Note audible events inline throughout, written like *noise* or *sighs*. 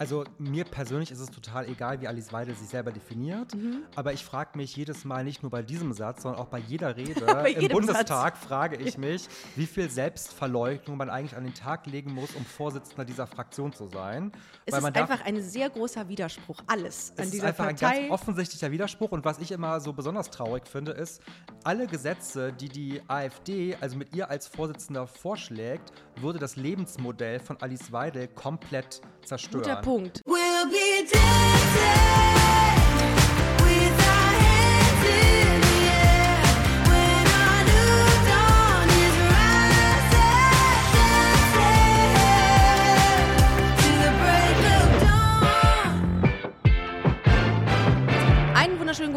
Also mir persönlich ist es total egal, wie Alice Weidel sich selber definiert. Mhm. Aber ich frage mich jedes Mal nicht nur bei diesem Satz, sondern auch bei jeder *laughs* Rede Bei im Bundestag frage ich mich, wie viel Selbstverleugnung man eigentlich an den Tag legen muss, um Vorsitzender dieser Fraktion zu sein. Es Weil ist einfach ein sehr großer Widerspruch. Alles es an ist dieser einfach Partei. ein ganz offensichtlicher Widerspruch. Und was ich immer so besonders traurig finde, ist, alle Gesetze, die die AfD, also mit ihr als Vorsitzender vorschlägt, würde das Lebensmodell von Alice Weidel komplett zerstören. Punkt. We'll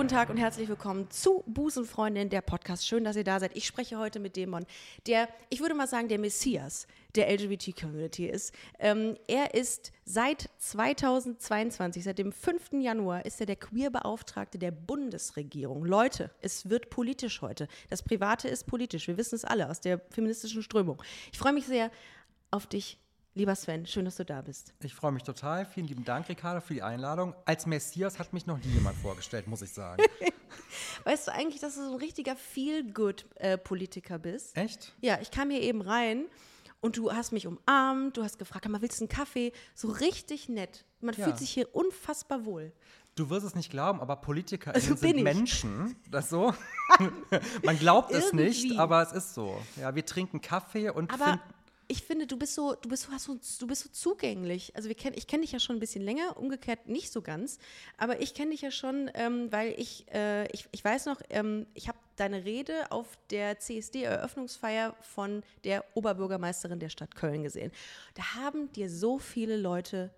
guten Tag und herzlich willkommen zu Busenfreundin, der Podcast. Schön, dass ihr da seid. Ich spreche heute mit Mann, der, ich würde mal sagen, der Messias der LGBT-Community ist. Ähm, er ist seit 2022, seit dem 5. Januar, ist er der Queer-Beauftragte der Bundesregierung. Leute, es wird politisch heute. Das Private ist politisch. Wir wissen es alle aus der feministischen Strömung. Ich freue mich sehr auf dich, lieber Sven. Schön, dass du da bist. Ich freue mich total. Vielen lieben Dank, Ricardo, für die Einladung. Als Messias hat mich noch nie jemand vorgestellt, muss ich sagen. *laughs* Weißt du eigentlich, dass du so ein richtiger Feel-Good-Politiker bist? Echt? Ja, ich kam hier eben rein und du hast mich umarmt, du hast gefragt, mal willst du einen Kaffee? So richtig nett. Man Ja. fühlt sich hier unfassbar wohl. Du wirst es nicht glauben, aber Politiker Also sind ich. Menschen. Das so? *laughs* Man glaubt es nicht, aber es ist so. Ja, wir trinken Kaffee und Aber finden ich finde, du bist so, du bist, so, du bist so zugänglich. Also wir kenn, ich kenne dich ja schon ein bisschen länger, umgekehrt nicht so ganz. Aber ich kenne dich ja schon, ähm, weil ich, äh, ich, ich weiß noch, ähm, ich habe deine Rede auf der CSD-Eröffnungsfeier von der Oberbürgermeisterin der Stadt Köln gesehen. Da haben dir so viele Leute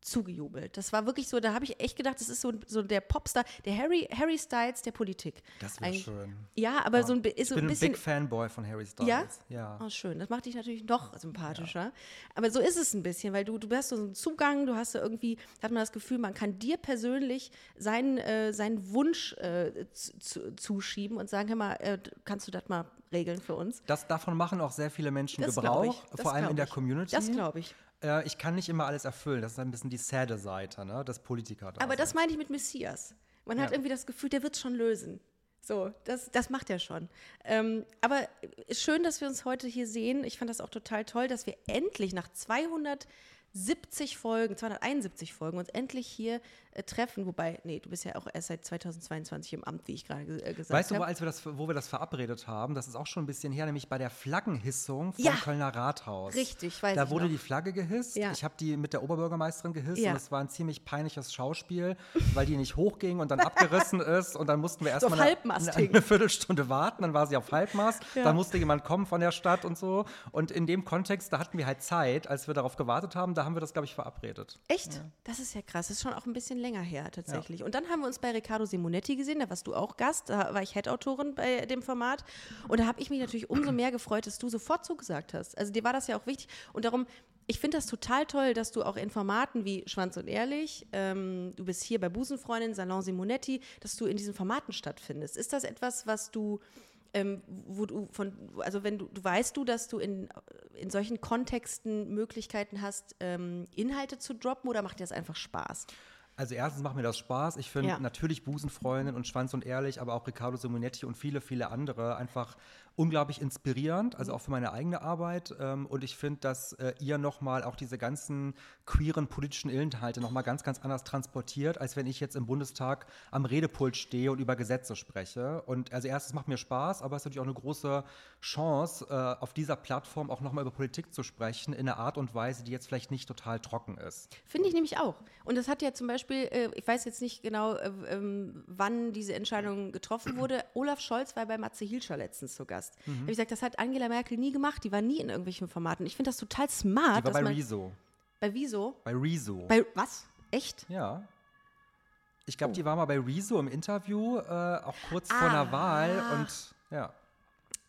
zugejubelt. Das war wirklich so, da habe ich echt gedacht, das ist so, so der Popstar, der Harry, Harry Styles der Politik. Das wäre schön. Ja, aber so ein, ist Ich so bin ein ein bisschen. Big Fanboy von Harry Styles. Ja? Ja. Oh, schön. Das macht dich natürlich noch sympathischer. Aber so ist es ein bisschen, weil du, du hast so einen Zugang, du hast so irgendwie, hat man das Gefühl, man kann dir persönlich seinen, äh, seinen Wunsch äh, zu, zu, zuschieben und sagen, hör mal, äh, kannst du das mal regeln für uns? Das, davon machen auch sehr viele Menschen Das Gebrauch, ich. Vor allem in der ich. Community. Das glaube ich. Äh, ich kann nicht immer alles erfüllen. Das ist ein bisschen die sade Seite, ne? das Politiker. Aber das meine ich mit Messias. Man hat Ja. irgendwie das Gefühl, der wird es schon lösen. So, das, das macht er schon. Ähm, aber schön, dass wir uns heute hier sehen. Ich fand das auch total toll, dass wir endlich nach 270 Folgen, 271 Folgen uns endlich hier äh, treffen. Wobei, nee, du bist ja auch erst seit 2022 im Amt, wie ich gerade ge- äh, gesagt Weißt du, wo, habe. als wir das, wo wir das verabredet haben? Das ist auch schon ein bisschen her, nämlich bei der Flaggenhissung vom Ja. Kölner Rathaus. Richtig, weiß Da wurde noch. die Flagge gehisst. Ja. Ich habe die mit der Oberbürgermeisterin gehisst Ja. und es war ein ziemlich peinliches Schauspiel, weil die nicht hochging und dann *laughs* abgerissen ist und dann mussten wir So erstmal eine, Halbmast eine, eine Viertelstunde warten, dann war sie auf Halbmast, Ja. dann musste jemand kommen von der Stadt und so und in dem Kontext, da hatten wir halt Zeit, als wir darauf gewartet haben, da haben wir das, glaube ich, verabredet. Echt? Das ist ja krass. Das ist schon auch ein bisschen länger her tatsächlich. Und dann haben wir uns bei Riccardo Simonetti gesehen, da warst du auch Gast, da war ich Head-Autorin bei dem Format. Und da habe ich mich natürlich umso mehr gefreut, dass du sofort zugesagt hast. Also dir war das ja auch wichtig. Und darum, ich finde das total toll, dass du auch in Formaten wie Schwanz und Ehrlich, ähm, du bist hier bei Busenfreundin, Salon Simonetti, dass du in diesen Formaten stattfindest. Ist das etwas, was du ähm, wo du von, also wenn du, du weißt du, dass du in, in solchen Kontexten Möglichkeiten hast, ähm, Inhalte zu droppen oder macht dir das einfach Spaß? Also erstens macht mir das Spaß. Ich finde Ja. natürlich Busenfreundin und Schwanz und Ehrlich, aber auch Riccardo Simonetti und viele, viele andere einfach unglaublich inspirierend, also auch für meine eigene Arbeit. Ähm, und ich finde, dass äh, ihr nochmal auch diese ganzen queeren politischen Inhalte nochmal ganz, ganz anders transportiert, als wenn ich jetzt im Bundestag am Redepult stehe und über Gesetze spreche. Und also erstens macht mir Spaß, aber es ist natürlich auch eine große Chance, äh, auf dieser Plattform auch nochmal über Politik zu sprechen, in einer Art und Weise, die jetzt vielleicht nicht total trocken ist. Finde ich nämlich auch. Und das hat ja zum Beispiel, äh, ich weiß jetzt nicht genau, äh, ähm, wann diese Entscheidung getroffen *clears throat* wurde. Olaf Scholz war bei Matze Hilscher letztens zu Gast. Mhm. Hab ich gesagt, das hat Angela Merkel nie gemacht. Die war nie in irgendwelchen Formaten. Ich finde das total smart. Die war bei man, Rezo. bei Wieso? Bei Rezo. Bei was? Echt? Ja. Ich Oh. glaube, die war mal bei Rezo im Interview, äh, auch kurz vor Ah. einer Wahl und ja.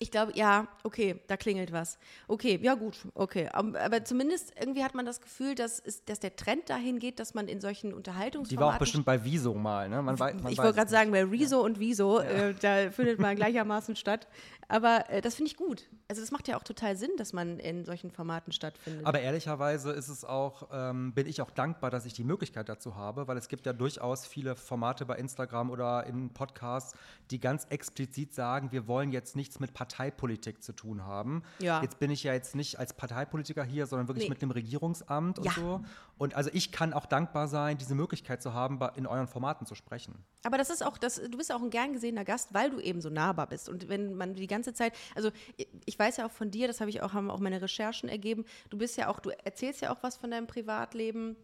Ich glaube, ja, okay, da klingelt was. Okay, ja gut, okay. Aber zumindest irgendwie hat man das Gefühl, dass, es, dass der Trend dahin geht, dass man in solchen Die Unterhaltungsformaten... war auch bestimmt bei Wieso mal, ne? Man wei man ich weiß wollte gerade sagen, bei Rezo und Wieso, äh, da findet man gleichermaßen statt. Aber äh, das finde ich gut. Also das macht ja auch total Sinn, dass man in solchen Formaten stattfindet. Aber ehrlicherweise ist es auch, ähm, bin ich auch dankbar, dass ich die Möglichkeit dazu habe, weil es gibt ja durchaus viele Formate bei Instagram oder in Podcasts, die ganz explizit sagen, wir wollen jetzt nichts mit Parteipolitik zu tun haben. Ja. Jetzt bin ich ja jetzt nicht als Parteipolitiker hier, sondern wirklich Nee. mit einem Regierungsamt und Ja. so. Und also ich kann auch dankbar sein, diese Möglichkeit zu haben, in euren Formaten zu sprechen. Aber das ist auch, das, du bist auch ein gern gesehener Gast, weil du eben so nahbar bist. Und wenn man die ganze Zeit, also ich- ich weiß ja auch von dir, das habe ich auch, haben auch meine Recherchen ergeben, du bist ja auch, du erzählst ja auch was von deinem Privatleben.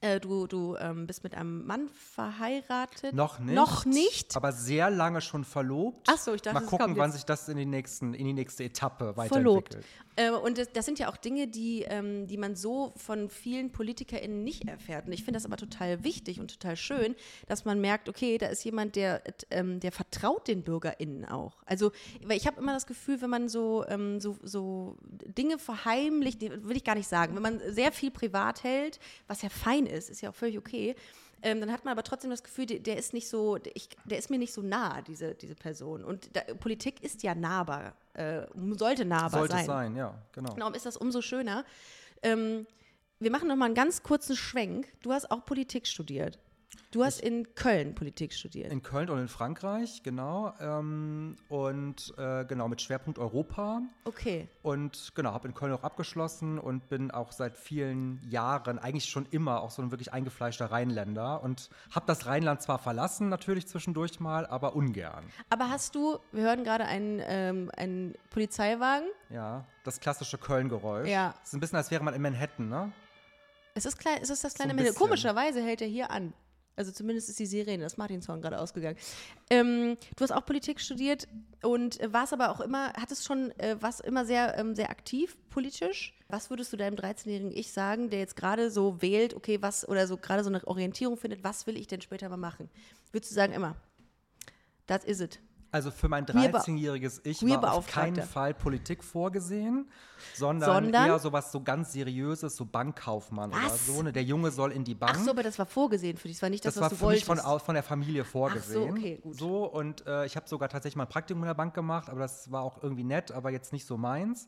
Äh, du du ähm, bist mit einem Mann verheiratet. Noch nicht. Noch nicht. Aber sehr lange schon verlobt. Ach so, ich dachte, Mal es gucken, kommt wann jetzt. sich das in die, nächsten, in die nächste Etappe verlobt. Äh, und das, das sind ja auch Dinge, die, ähm, die man so von vielen PolitikerInnen nicht erfährt. Und ich finde das aber total wichtig und total schön, dass man merkt, okay, da ist jemand, der, äh, ähm, der vertraut den BürgerInnen auch. Also, weil ich habe immer das Gefühl, wenn man so, ähm, so, so Dinge verheimlicht, will ich gar nicht sagen, wenn man sehr viel privat hält, was ja fein ist, ist ja auch völlig okay. Ähm, dann hat man aber trotzdem das Gefühl, der, der ist nicht so, der, ich, der ist mir nicht so nah, diese, diese Person. Und da, Politik ist ja nahbar, äh, sollte nahbar Sollte sein. es sein, ja, genau. Darum ist das umso schöner. Ähm, wir machen noch mal einen ganz kurzen Schwenk. Du hast auch Politik studiert. Du hast in Köln Politik studiert. In Köln und in Frankreich, genau. Ähm, und äh, genau, mit Schwerpunkt Europa. Okay. Und genau, habe in Köln auch abgeschlossen und bin auch seit vielen Jahren, eigentlich schon immer, auch so ein wirklich eingefleischter Rheinländer. Und habe das Rheinland zwar verlassen, natürlich zwischendurch mal, aber ungern. Aber hast du, wir hören gerade einen, ähm, einen Polizeiwagen. Ja, das klassische Köln-Geräusch. Ja. Ist ein bisschen, als wäre man in Manhattan, ne? Es ist, klein, es ist das kleine ein Mädel. bisschen. Komischerweise hält er hier an. Also zumindest ist die Sirene, das Martin-Song gerade ausgegangen. Ähm, du hast auch Politik studiert und warst aber auch immer, hattest schon, äh, warst immer sehr, ähm, sehr aktiv politisch. Was würdest du deinem 13-jährigen Ich sagen, der jetzt gerade so wählt, okay, was, oder so gerade so eine Orientierung findet, was will ich denn später mal machen? Würdest du sagen, immer, das is it. Also für mein Queerbe- 13-jähriges Ich war auf keinen Fall Politik vorgesehen, sondern, Sondern? eher sowas so ganz Seriöses, so Bankkaufmann oder Was? so. Ne? Der Junge soll in die Bank. Ach so, aber das war vorgesehen für dich, das war nicht das, das was war du für mich wolltest. von, au- von der Familie vorgesehen. okay, gut. So, und äh, ich habe sogar tatsächlich mal ein Praktikum in der Bank gemacht, aber das war auch irgendwie nett, aber jetzt nicht so meins.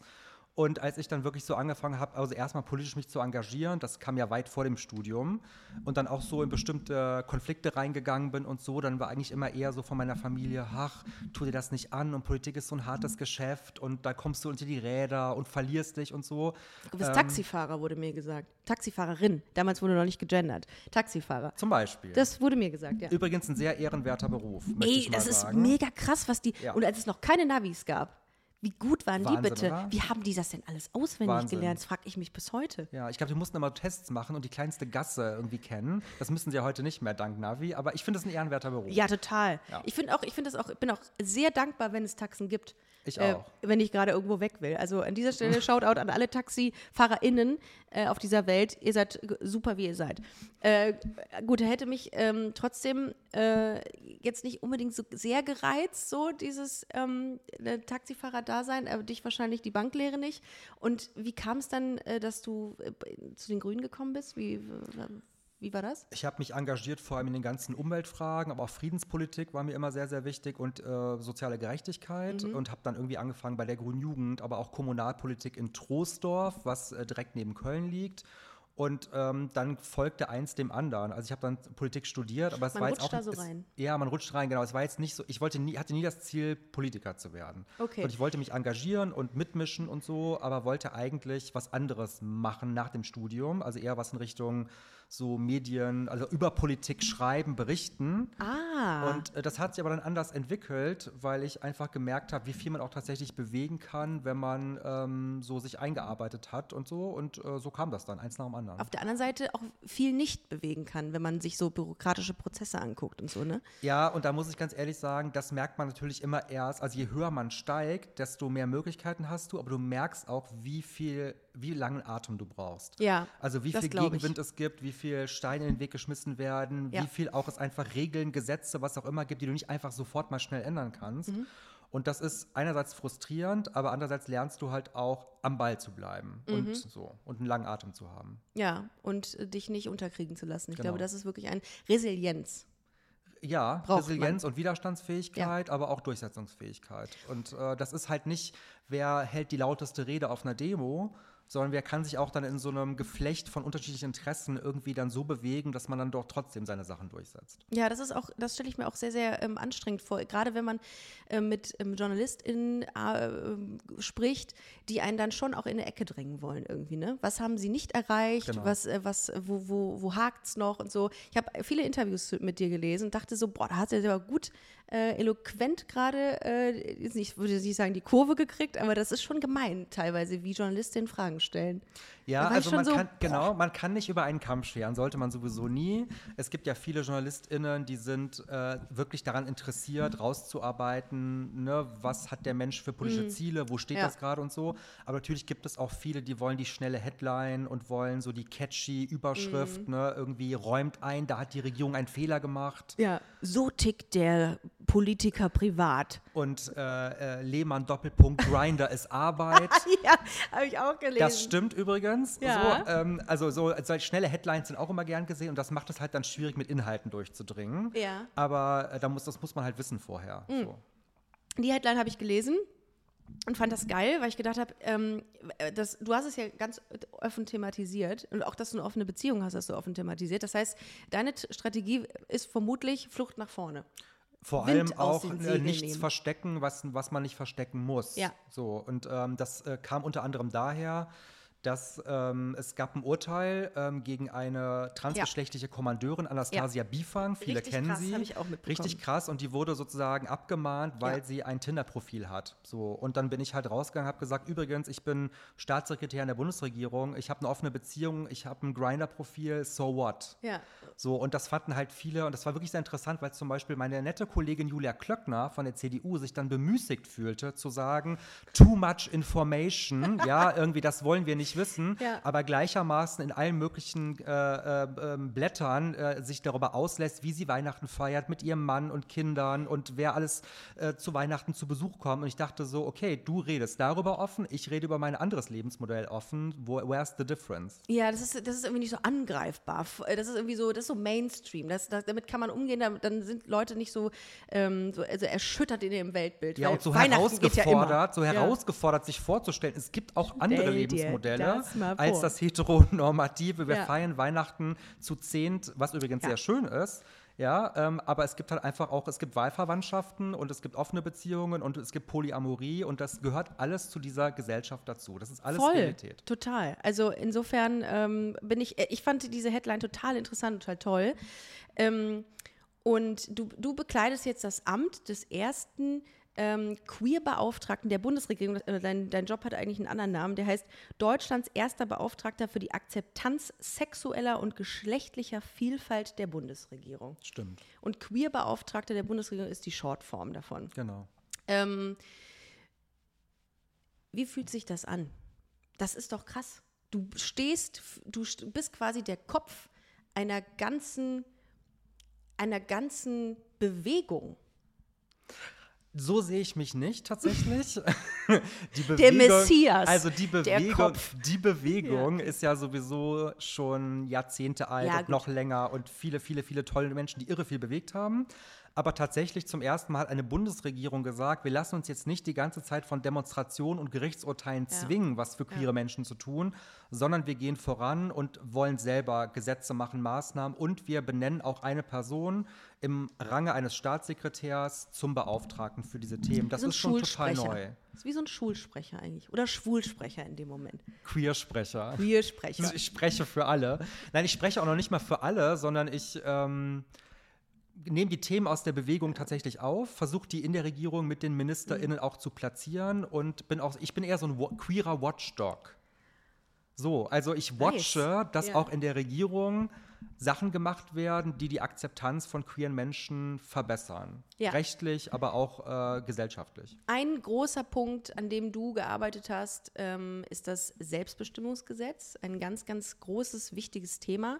Und als ich dann wirklich so angefangen habe, also erstmal politisch mich zu engagieren, das kam ja weit vor dem Studium, und dann auch so in bestimmte Konflikte reingegangen bin und so, dann war eigentlich immer eher so von meiner Familie, ach, tu dir das nicht an und Politik ist so ein hartes Geschäft und da kommst du unter die Räder und verlierst dich und so. Du bist Ähm, Taxifahrer, wurde mir gesagt. Taxifahrerin. Damals wurde noch nicht gegendert. Taxifahrer. Zum Beispiel. Das wurde mir gesagt, ja. Übrigens ein sehr ehrenwerter Beruf, Ey, das ist sagen. mega krass, was die. Ja. Und als es noch keine Navis gab, wie gut waren Wahnsinn, die bitte? oder? Wie haben die das denn alles auswendig Wahnsinn. gelernt? Das frage ich mich bis heute. Ja, ich glaube, die mussten immer Tests machen und die kleinste Gasse irgendwie kennen. Das müssen sie ja heute nicht mehr, dank Navi. Aber ich finde es ein ehrenwerter Beruf. Ja, total. Ja. Ich finde auch, ich finde das auch, ich bin auch sehr dankbar, wenn es Taxen gibt. Ich Äh, auch. wenn ich gerade irgendwo weg will. Also an dieser Stelle *laughs* Shoutout an alle TaxifahrerInnen äh, auf dieser Welt. Ihr seid super, wie ihr seid. Äh, gut, hätte mich ähm, trotzdem äh, jetzt nicht unbedingt so sehr gereizt, so dieses ähm, äh, Taxifahrer-Dasein, aber dich wahrscheinlich die Banklehre nicht. Und wie kam es dann, äh, dass du äh, zu den Grünen gekommen bist? Wie, wie war das? Ich habe mich engagiert vor allem in den ganzen Umweltfragen, aber auch Friedenspolitik war mir immer sehr, sehr wichtig und äh, soziale Gerechtigkeit Mhm. und habe dann irgendwie angefangen bei der Grünen Jugend, aber auch Kommunalpolitik in Troisdorf, was äh, direkt neben Köln liegt. Und ähm, dann folgte eins dem anderen. Also ich habe dann Politik studiert, aber es Man war jetzt auch da so es, rein. Ja, man rutscht rein, genau. Es war jetzt nicht so. Ich wollte nie, hatte nie das Ziel, Politiker zu werden. Okay. Und ich wollte mich engagieren und mitmischen und so, aber wollte eigentlich was anderes machen nach dem Studium. Also eher was in Richtung so Medien, also über Politik schreiben, berichten. Ah. Und äh, das hat sich aber dann anders entwickelt, weil ich einfach gemerkt habe, wie viel man auch tatsächlich bewegen kann, wenn man ähm, so sich eingearbeitet hat und so. Und äh, so kam das dann, eins nach dem anderen. auf der anderen Seite auch viel nicht bewegen kann, wenn man sich so bürokratische Prozesse anguckt und so, ne? Ja, und da muss ich ganz ehrlich sagen, das merkt man natürlich immer erst. Also je höher man steigt, desto mehr Möglichkeiten hast du, aber du merkst auch, wie viel, wie langen Atem du brauchst. Ja, Also wie viel glaub ich. Gegenwind es gibt, wie viel Steine in den Weg geschmissen werden, Ja. wie viel auch es einfach Regeln, Gesetze, was auch immer gibt, die du nicht einfach sofort mal schnell ändern kannst. Mhm. Und das ist einerseits frustrierend, aber andererseits lernst du halt auch am Ball zu bleiben Mhm. und so und einen langen Atem zu haben. Ja, und dich nicht unterkriegen zu lassen. Ich Genau. glaube, das ist wirklich ein Resilienz. Ja, Braucht Resilienz und Widerstandsfähigkeit, aber auch Durchsetzungsfähigkeit. Und äh, das ist halt nicht, wer hält die lauteste Rede auf einer Demo, sondern wer kann sich auch dann in so einem Geflecht von unterschiedlichen Interessen irgendwie dann so bewegen, dass man dann doch trotzdem seine Sachen durchsetzt. Ja, das ist auch, das stelle ich mir auch sehr, sehr ähm, anstrengend vor. Gerade wenn man ähm, mit ähm, JournalistInnen äh, spricht, die einen dann schon auch in eine Ecke drängen wollen irgendwie, ne? Was haben sie nicht erreicht? Genau. Was, äh, was, wo, wo, wo hakt's noch und so. Ich habe viele Interviews mit dir gelesen und dachte so, boah, da hat er aber gut äh, eloquent gerade, äh, ich würde nicht sagen, die Kurve gekriegt, aber das ist schon gemein teilweise, wie Journalistinnen Fragen stellen. Ja, also man so, kann, genau, man kann nicht über einen Kamm scheren, sollte man sowieso nie. Es gibt ja viele JournalistInnen, die sind äh, wirklich daran interessiert, rauszuarbeiten, ne, was hat der Mensch für politische Ziele, wo steht Mhm. Ja. das gerade und so. Aber natürlich gibt es auch viele, die wollen die schnelle Headline und wollen so die catchy Überschrift, Mhm. ne, irgendwie räumt ein, da hat die Regierung einen Fehler gemacht. Ja, so tickt der Politiker privat. Und äh, äh, Lehmann Doppelpunkt Grinder ist Arbeit. *laughs* ja, habe ich auch gelesen. Das stimmt übrigens. Ja. So, ähm, also so, so schnelle Headlines sind auch immer gern gesehen und das macht es halt dann schwierig, mit Inhalten durchzudringen. Ja. Mhm. Aber äh, da muss, das muss man halt wissen vorher. So. Die Headline habe ich gelesen und fand das geil, weil ich gedacht habe, ähm, äh, das, du hast es ja ganz offen thematisiert und auch, dass du eine offene Beziehung hast, hast du offen thematisiert. Das heißt, deine Strategie ist vermutlich Flucht nach vorne. Vor Wind allem auch äh, nichts nehmen. verstecken, was, was man nicht verstecken muss. Ja. So, und ähm, das äh, kam unter anderem daher, dass ähm, es gab ein Urteil ähm, gegen eine transgeschlechtliche Kommandeurin, Anastasia Bifang, viele Richtig kennen krass, sie. ich auch mitbekommen. Richtig krass und die wurde sozusagen abgemahnt, weil Ja. sie ein Tinder-Profil hat. So, und dann bin ich halt rausgegangen, habe gesagt, übrigens, ich bin Staatssekretär in der Bundesregierung, ich habe eine offene Beziehung, ich habe ein Grinder-Profil, so what? Ja. So, und das fanden halt viele, und das war wirklich sehr interessant, weil zum Beispiel meine nette Kollegin Julia Klöckner von der CDU sich dann bemüßigt fühlte, zu sagen, too much information, *laughs* ja, irgendwie, das wollen wir nicht wissen, Ja. aber gleichermaßen in allen möglichen äh, äh, ähm, Blättern äh, sich darüber auslässt, wie sie Weihnachten feiert mit ihrem Mann und Kindern und wer alles äh, zu Weihnachten zu Besuch kommt. Und ich dachte so, okay, du redest darüber offen, ich rede über mein anderes Lebensmodell offen, wo, where's the difference? Ja, das ist, das ist irgendwie nicht so angreifbar. Äh, Das ist irgendwie so, das ist so Mainstream. Das, das, damit kann man umgehen, dann, sind Leute nicht so, ähm, so also erschüttert in ihrem Weltbild. Ja, und so geht ja herausgefordert, so herausgefordert, sich vorzustellen, es gibt auch andere dir Lebensmodelle mal als das heteronormative. Wir Ja. feiern Weihnachten zu zehnt, was übrigens Ja. sehr schön ist. Ja, ähm, aber es gibt halt einfach auch, es gibt Wahlverwandtschaften und es gibt offene Beziehungen und es gibt Polyamorie und das gehört alles zu dieser Gesellschaft dazu. Das ist alles Voll, Realität. total. Also insofern ähm, bin ich, äh, ich fand diese Headline total interessant und total toll. Ähm, und du, du bekleidest jetzt das Amt des ersten ähm, Queer-Beauftragten der Bundesregierung. Äh, Dein, dein Job hat eigentlich einen anderen Namen. Der heißt Deutschlands erster Beauftragter für die Akzeptanz sexueller und geschlechtlicher Vielfalt der Bundesregierung. Stimmt, Und Queer-Beauftragter der Bundesregierung ist die Shortform davon. genau. Ähm, wie fühlt sich das an? Das ist doch krass. Du stehst, du st- bist quasi der Kopf einer ganzen, einer ganzen Bewegung. So sehe ich mich nicht tatsächlich. *laughs* die Der Bewegung, Messias, Also die der Bewegung, die Bewegung ist ja sowieso schon Jahrzehnte alt Ja, und gut. noch länger und viele, viele, viele tolle Menschen, die irre viel bewegt haben. Aber tatsächlich zum ersten Mal hat eine Bundesregierung gesagt, wir lassen uns jetzt nicht die ganze Zeit von Demonstrationen und Gerichtsurteilen Ja. zwingen, was für queere Menschen zu tun, sondern wir gehen voran und wollen selber Gesetze machen, Maßnahmen und wir benennen auch eine Person im Range eines Staatssekretärs zum Beauftragten für diese Themen. Das so ist schon total neu. Das ist wie so ein Schulsprecher eigentlich. Oder Schwulsprecher in dem Moment. Queersprecher. Queersprecher. *laughs* Ich spreche für alle. Nein, ich spreche auch noch nicht mal für alle, sondern ich ähm, nehme die Themen aus der Bewegung tatsächlich auf, versuche die in der Regierung mit den. MinisterInnen auch zu platzieren und bin auch, ich bin eher so ein queerer Watchdog. So, also ich watche, dass Ja. auch in der Regierung Sachen gemacht werden, die die Akzeptanz von queeren Menschen verbessern. Ja. Rechtlich, aber auch äh, gesellschaftlich. Ein großer Punkt, an dem du gearbeitet hast, ähm, ist das Selbstbestimmungsgesetz. Ein ganz, ganz großes, wichtiges Thema.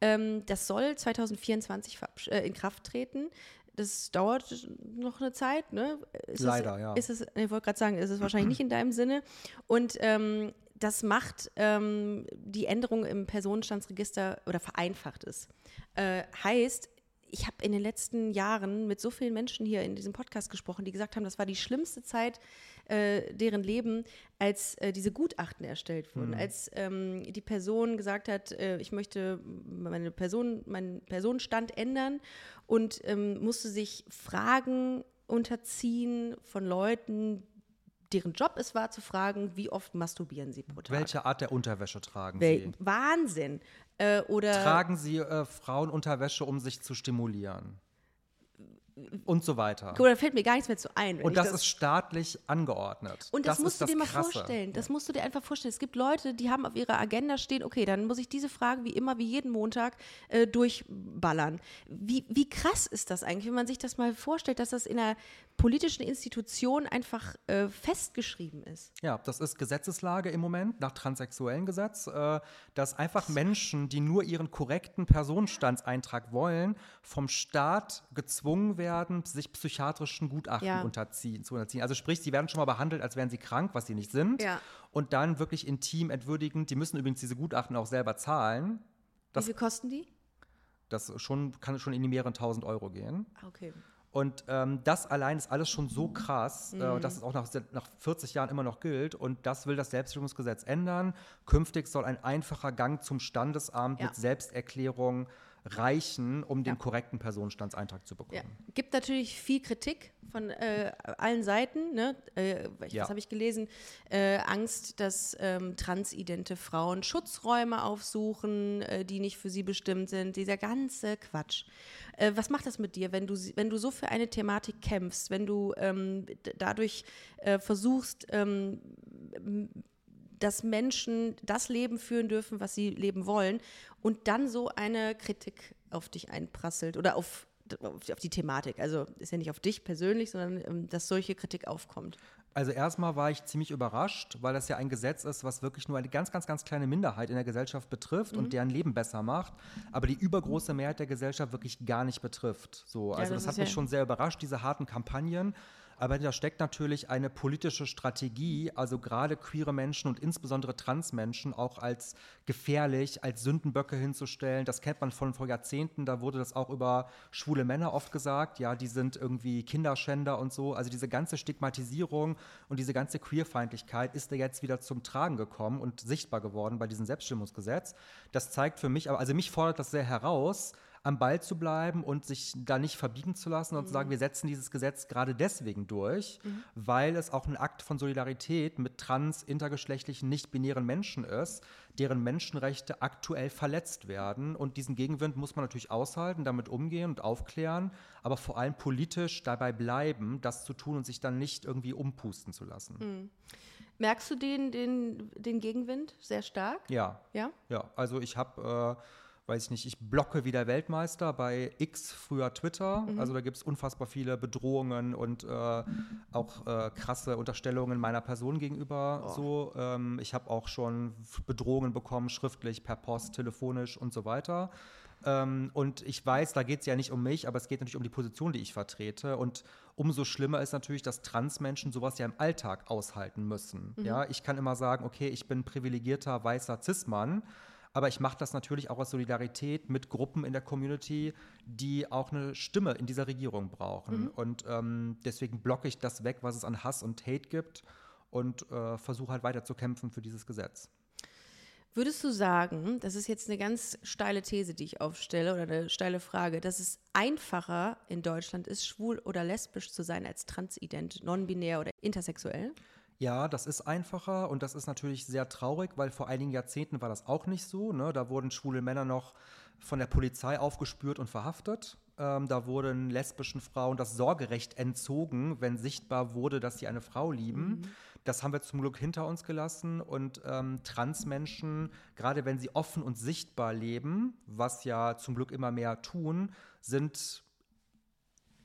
Ähm, das soll 2024 verabsch- äh, in Kraft treten. Das dauert noch eine Zeit, ne? Ist Leider, es, ja. Ist es, ich wollte gerade sagen, ist es wahrscheinlich nicht in deinem Sinne. Und ähm, das macht ähm, die Änderung im Personenstandsregister oder vereinfacht es. Äh, heißt, ich habe in den letzten Jahren mit so vielen Menschen hier in diesem Podcast gesprochen, die gesagt haben, das war die schlimmste Zeit äh, deren Leben, als äh, diese Gutachten erstellt wurden, als ähm, die Person gesagt hat, äh, ich möchte meine Person, meinen Personenstand ändern und ähm, musste sich Fragen unterziehen von Leuten, deren Job es war, zu fragen, wie oft masturbieren sie pro Tag. Welche Art der Unterwäsche tragen Wel Sie? Wahnsinn. Äh, oder Tragen Sie äh, Frauenunterwäsche, um sich zu stimulieren? Und so weiter. Da fällt mir gar nichts mehr zu ein. Und ich das ist staatlich angeordnet. Und das, ist musst du das dir mal Krasse. vorstellen. Das musst du dir einfach vorstellen. Es gibt Leute, die haben auf ihrer Agenda stehen, okay, dann muss ich diese Fragen wie immer, wie jeden Montag äh, durchballern. Wie, wie krass ist das eigentlich, wenn man sich das mal vorstellt, dass das in einer politischen Institution einfach äh, festgeschrieben ist? Ja, das ist Gesetzeslage im Moment nach transsexuellen Gesetz, äh, dass einfach Menschen, die nur ihren korrekten Personenstandseintrag wollen, vom Staat gezwungen werden, sich psychiatrischen Gutachten Ja. unterziehen, zu unterziehen. Also sprich, sie werden schon mal behandelt, als wären sie krank, was sie nicht sind. Ja. Und dann wirklich intim entwürdigend, die müssen übrigens diese Gutachten auch selber zahlen. Das- wie viel kosten die? Das schon, kann schon in die mehreren tausend Euro gehen. Ah, Okay. Und ähm, das allein ist alles schon so krass, Mhm. äh, dass es auch nach, nach 40 Jahren immer noch gilt. Und das will das Selbstbestimmungsgesetz ändern. Künftig soll ein einfacher Gang zum Standesamt Ja. mit Selbsterklärung reichen, um den Ja. korrekten Personenstandseintrag zu bekommen. Ja. Gibt natürlich viel Kritik von äh, allen Seiten. Ne? Äh, ich, Ja. Was habe ich gelesen? Äh, Angst, dass ähm, transidente Frauen Schutzräume aufsuchen, äh, die nicht für sie bestimmt sind. Dieser ganze Quatsch. Äh, was macht das mit dir, wenn du, wenn du so für eine Thematik kämpfst, wenn du ähm, dadurch äh, versuchst, ähm, dass Menschen das Leben führen dürfen, was sie leben wollen und dann so eine Kritik auf dich einprasselt oder auf, auf, die Thematik. Also ist ja nicht auf dich persönlich, sondern ähm, dass solche Kritik aufkommt. Also erstmal war ich ziemlich überrascht, weil das ja ein Gesetz ist, was wirklich nur eine ganz, ganz, ganz kleine Minderheit in der Gesellschaft betrifft Mhm. und deren Leben besser macht, aber die übergroße Mehrheit der Gesellschaft wirklich gar nicht betrifft. So, also das das, hat mich ja- schon sehr überrascht, diese harten Kampagnen. Aber da steckt natürlich eine politische Strategie, also gerade queere Menschen und insbesondere Transmenschen auch als gefährlich, als Sündenböcke hinzustellen. Das kennt man von vor Jahrzehnten, da wurde das auch über schwule Männer oft gesagt, ja, die sind irgendwie Kinderschänder und so. Also diese ganze Stigmatisierung und diese ganze Queerfeindlichkeit ist da jetzt wieder zum Tragen gekommen und sichtbar geworden bei diesem Selbststimmungsgesetz. Das zeigt für mich, aber also mich fordert das sehr heraus, am Ball zu bleiben und sich da nicht verbiegen zu lassen und zu sagen, wir setzen dieses Gesetz gerade deswegen durch, weil es auch ein Akt von Solidarität mit trans, intergeschlechtlichen, nicht-binären Menschen ist, deren Menschenrechte aktuell verletzt werden. Und diesen Gegenwind muss man natürlich aushalten, damit umgehen und aufklären, aber vor allem politisch dabei bleiben, das zu tun und sich dann nicht irgendwie umpusten zu lassen. Merkst du den, den, den Gegenwind sehr stark? Ja. Ja? Ja, also ich habe, äh, weiß ich nicht, ich blocke wie der Weltmeister bei X, früher Twitter. Also da gibt es unfassbar viele Bedrohungen und äh, auch äh, krasse Unterstellungen meiner Person gegenüber. So, ähm, ich habe auch schon Bedrohungen bekommen, schriftlich, per Post, telefonisch und so weiter. Ähm, und ich weiß, da geht es ja nicht um mich, aber es geht natürlich um die Position, die ich vertrete. Und umso schlimmer ist natürlich, dass Transmenschen sowas ja im Alltag aushalten müssen. Ja, ich kann immer sagen, okay, ich bin privilegierter weißer Cis-Mann, aber ich mache das natürlich auch aus Solidarität mit Gruppen in der Community, die auch eine Stimme in dieser Regierung brauchen. Und ähm, deswegen blocke ich das weg, was es an Hass und Hate gibt und äh, versuche halt weiter zu kämpfen für dieses Gesetz. Würdest du sagen, das ist jetzt eine ganz steile These, die ich aufstelle oder eine steile Frage, dass es einfacher in Deutschland ist, schwul oder lesbisch zu sein als transident, non-binär oder intersexuell? Ja, das ist einfacher und das ist natürlich sehr traurig, weil vor einigen Jahrzehnten war das auch nicht so. Ne? Da wurden schwule Männer noch von der Polizei aufgespürt und verhaftet. Ähm, da wurden lesbischen Frauen das Sorgerecht entzogen, wenn sichtbar wurde, dass sie eine Frau lieben. Das haben wir zum Glück hinter uns gelassen und ähm, Transmenschen, gerade wenn sie offen und sichtbar leben, was ja zum Glück immer mehr tun, sind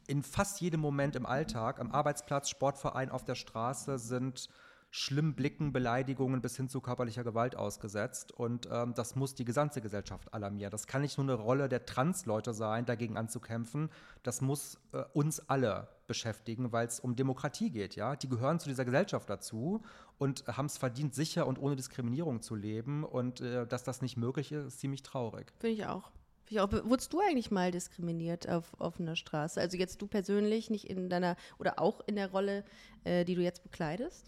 in fast jedem Moment im Alltag, am Arbeitsplatz, Sportverein, auf der Straße, sind schlimmen Blicken, Beleidigungen bis hin zu körperlicher Gewalt ausgesetzt. Und ähm, das muss die gesamte Gesellschaft alarmieren. Das kann nicht nur eine Rolle der Trans-Leute sein, dagegen anzukämpfen. Das muss äh, uns alle beschäftigen, weil es um Demokratie geht. Ja? Die gehören zu dieser Gesellschaft dazu und haben es verdient, sicher und ohne Diskriminierung zu leben. Und äh, dass das nicht möglich ist, ist ziemlich traurig. Finde ich auch. Auch. Wurdest du eigentlich mal diskriminiert auf offener Straße? Also jetzt du persönlich, nicht in deiner, oder auch in der Rolle, äh, die du jetzt bekleidest?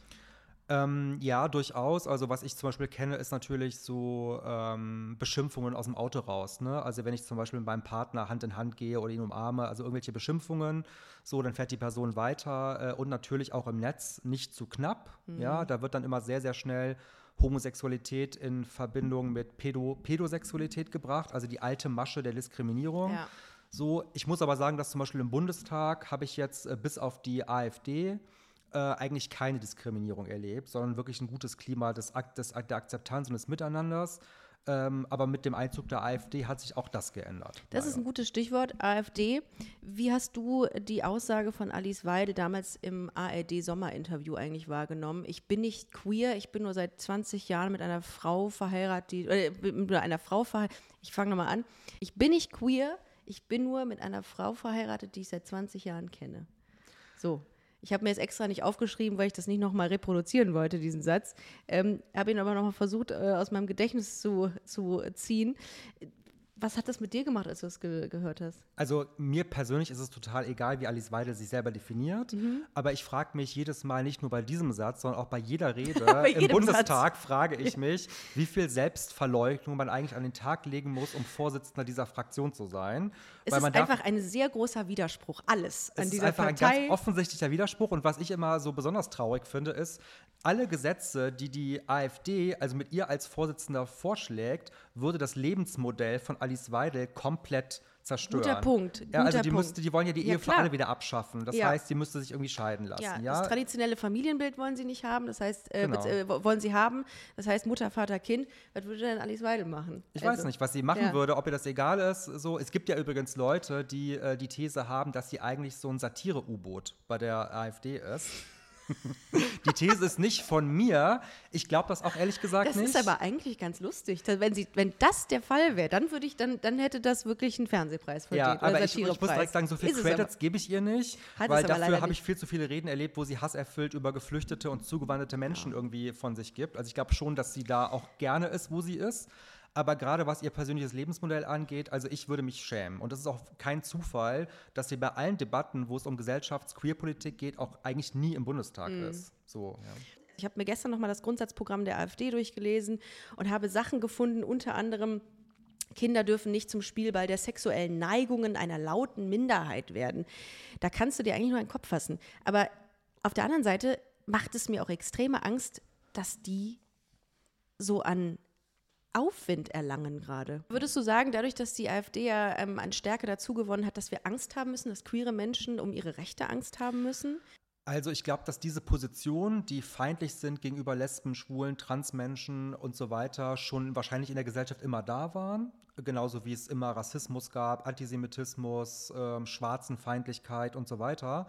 Ähm, ja, durchaus. Also was ich zum Beispiel kenne, ist natürlich so ähm, Beschimpfungen aus dem Auto raus. Ne? Also wenn ich zum Beispiel mit meinem Partner Hand in Hand gehe oder ihn umarme, also irgendwelche Beschimpfungen, so, dann fährt die Person weiter äh, und natürlich auch im Netz nicht zu knapp. Ja, da wird dann immer sehr, sehr schnell Homosexualität in Verbindung mit Pädo Pädosexualität gebracht, also die alte Masche der Diskriminierung. Ja. So, ich muss aber sagen, dass zum Beispiel im Bundestag habe ich jetzt äh, bis auf die AfD äh, eigentlich keine Diskriminierung erlebt, sondern wirklich ein gutes Klima des, Ak des, der Akzeptanz und des Miteinanders. Ähm, aber mit dem Einzug der AfD hat sich auch das geändert. Das ist ein gutes Stichwort, AfD. Wie hast du die Aussage von Alice Weidel damals im ARD-Sommerinterview eigentlich wahrgenommen? Ich bin nicht queer, ich bin nur seit 20 Jahren mit einer Frau verheiratet, die, äh, mit einer Frau verheiratet. Ich fange nochmal an. Ich bin nicht queer, ich bin nur mit einer Frau verheiratet, die ich seit 20 Jahren kenne. So. Ich habe mir jetzt extra nicht aufgeschrieben, weil ich das nicht nochmal reproduzieren wollte, diesen Satz. Ähm, habe ihn aber nochmal versucht, äh, aus meinem Gedächtnis zu, zu ziehen. Was hat das mit dir gemacht, als du das ge gehört hast? Also mir persönlich ist es total egal, wie Alice Weidel sich selber definiert. Mhm. Aber ich frage mich jedes Mal nicht nur bei diesem Satz, sondern auch bei jeder *laughs* Rede Bei im Bundestag frage ich mich, wie viel Selbstverleugnung man eigentlich an den Tag legen muss, um Vorsitzender dieser Fraktion zu sein. Es Weil ist einfach ein sehr großer Widerspruch, alles an es ist dieser einfach Partei. ein ganz offensichtlicher Widerspruch. Und was ich immer so besonders traurig finde, ist, alle Gesetze, die die AfD, also mit ihr als Vorsitzender vorschlägt, würde das Lebensmodell von Alice Weidel komplett zerstören. Guter Punkt, Ja, also guter die, Punkt. müsste, die wollen ja die Ja, Ehe für klar. alle wieder abschaffen. Das Ja. heißt, die müsste sich irgendwie scheiden lassen. ja, Ja, das traditionelle Familienbild wollen sie nicht haben, das heißt, äh, Genau. äh, wo- wollen sie haben, das heißt Mutter, Vater, Kind. Was würde denn Alice Weidel machen? Ich Also, weiß nicht, was sie machen würde, ob ihr das egal ist. So, es gibt ja übrigens Leute, die äh, die These haben, dass sie eigentlich so ein Satire-U-Boot bei der AfD ist. Die These ist nicht von mir. Ich glaube das auch ehrlich gesagt Das nicht. ist aber eigentlich ganz lustig. Wenn, sie, wenn das der Fall wäre, dann würde ich, dann, dann hätte das wirklich einen Fernsehpreis verdient. ja, aber ich, ich muss direkt sagen, so viel Ist Credits gebe ich ihr nicht, Hat weil dafür habe ich viel zu viele Reden erlebt, wo sie hasserfüllt über geflüchtete und zugewanderte Menschen irgendwie von sich gibt. Also ich glaube schon, dass sie da auch gerne ist, wo sie ist. Aber gerade was ihr persönliches Lebensmodell angeht, also ich würde mich schämen. Und das ist auch kein Zufall, dass sie bei allen Debatten, wo es um Gesellschafts-Queer-Politik geht, auch eigentlich nie im Bundestag Mhm. ist. So, ja. Ich habe mir gestern noch mal das Grundsatzprogramm der AfD durchgelesen und habe Sachen gefunden, unter anderem Kinder dürfen nicht zum Spielball der sexuellen Neigungen einer lauten Minderheit werden. Da kannst du dir eigentlich nur einen Kopf fassen. Aber auf der anderen Seite macht es mir auch extreme Angst, dass die so an Aufwind erlangen gerade. Würdest du sagen, dadurch, dass die AfD ja ähm, an Stärke dazu gewonnen hat, dass wir Angst haben müssen, dass queere Menschen um ihre Rechte Angst haben müssen? Also ich glaube, dass diese Positionen, die feindlich sind gegenüber Lesben, Schwulen, Transmenschen und so weiter, schon wahrscheinlich in der Gesellschaft immer da waren. Genauso wie es immer Rassismus gab, Antisemitismus, ähm, Schwarzenfeindlichkeit und so weiter.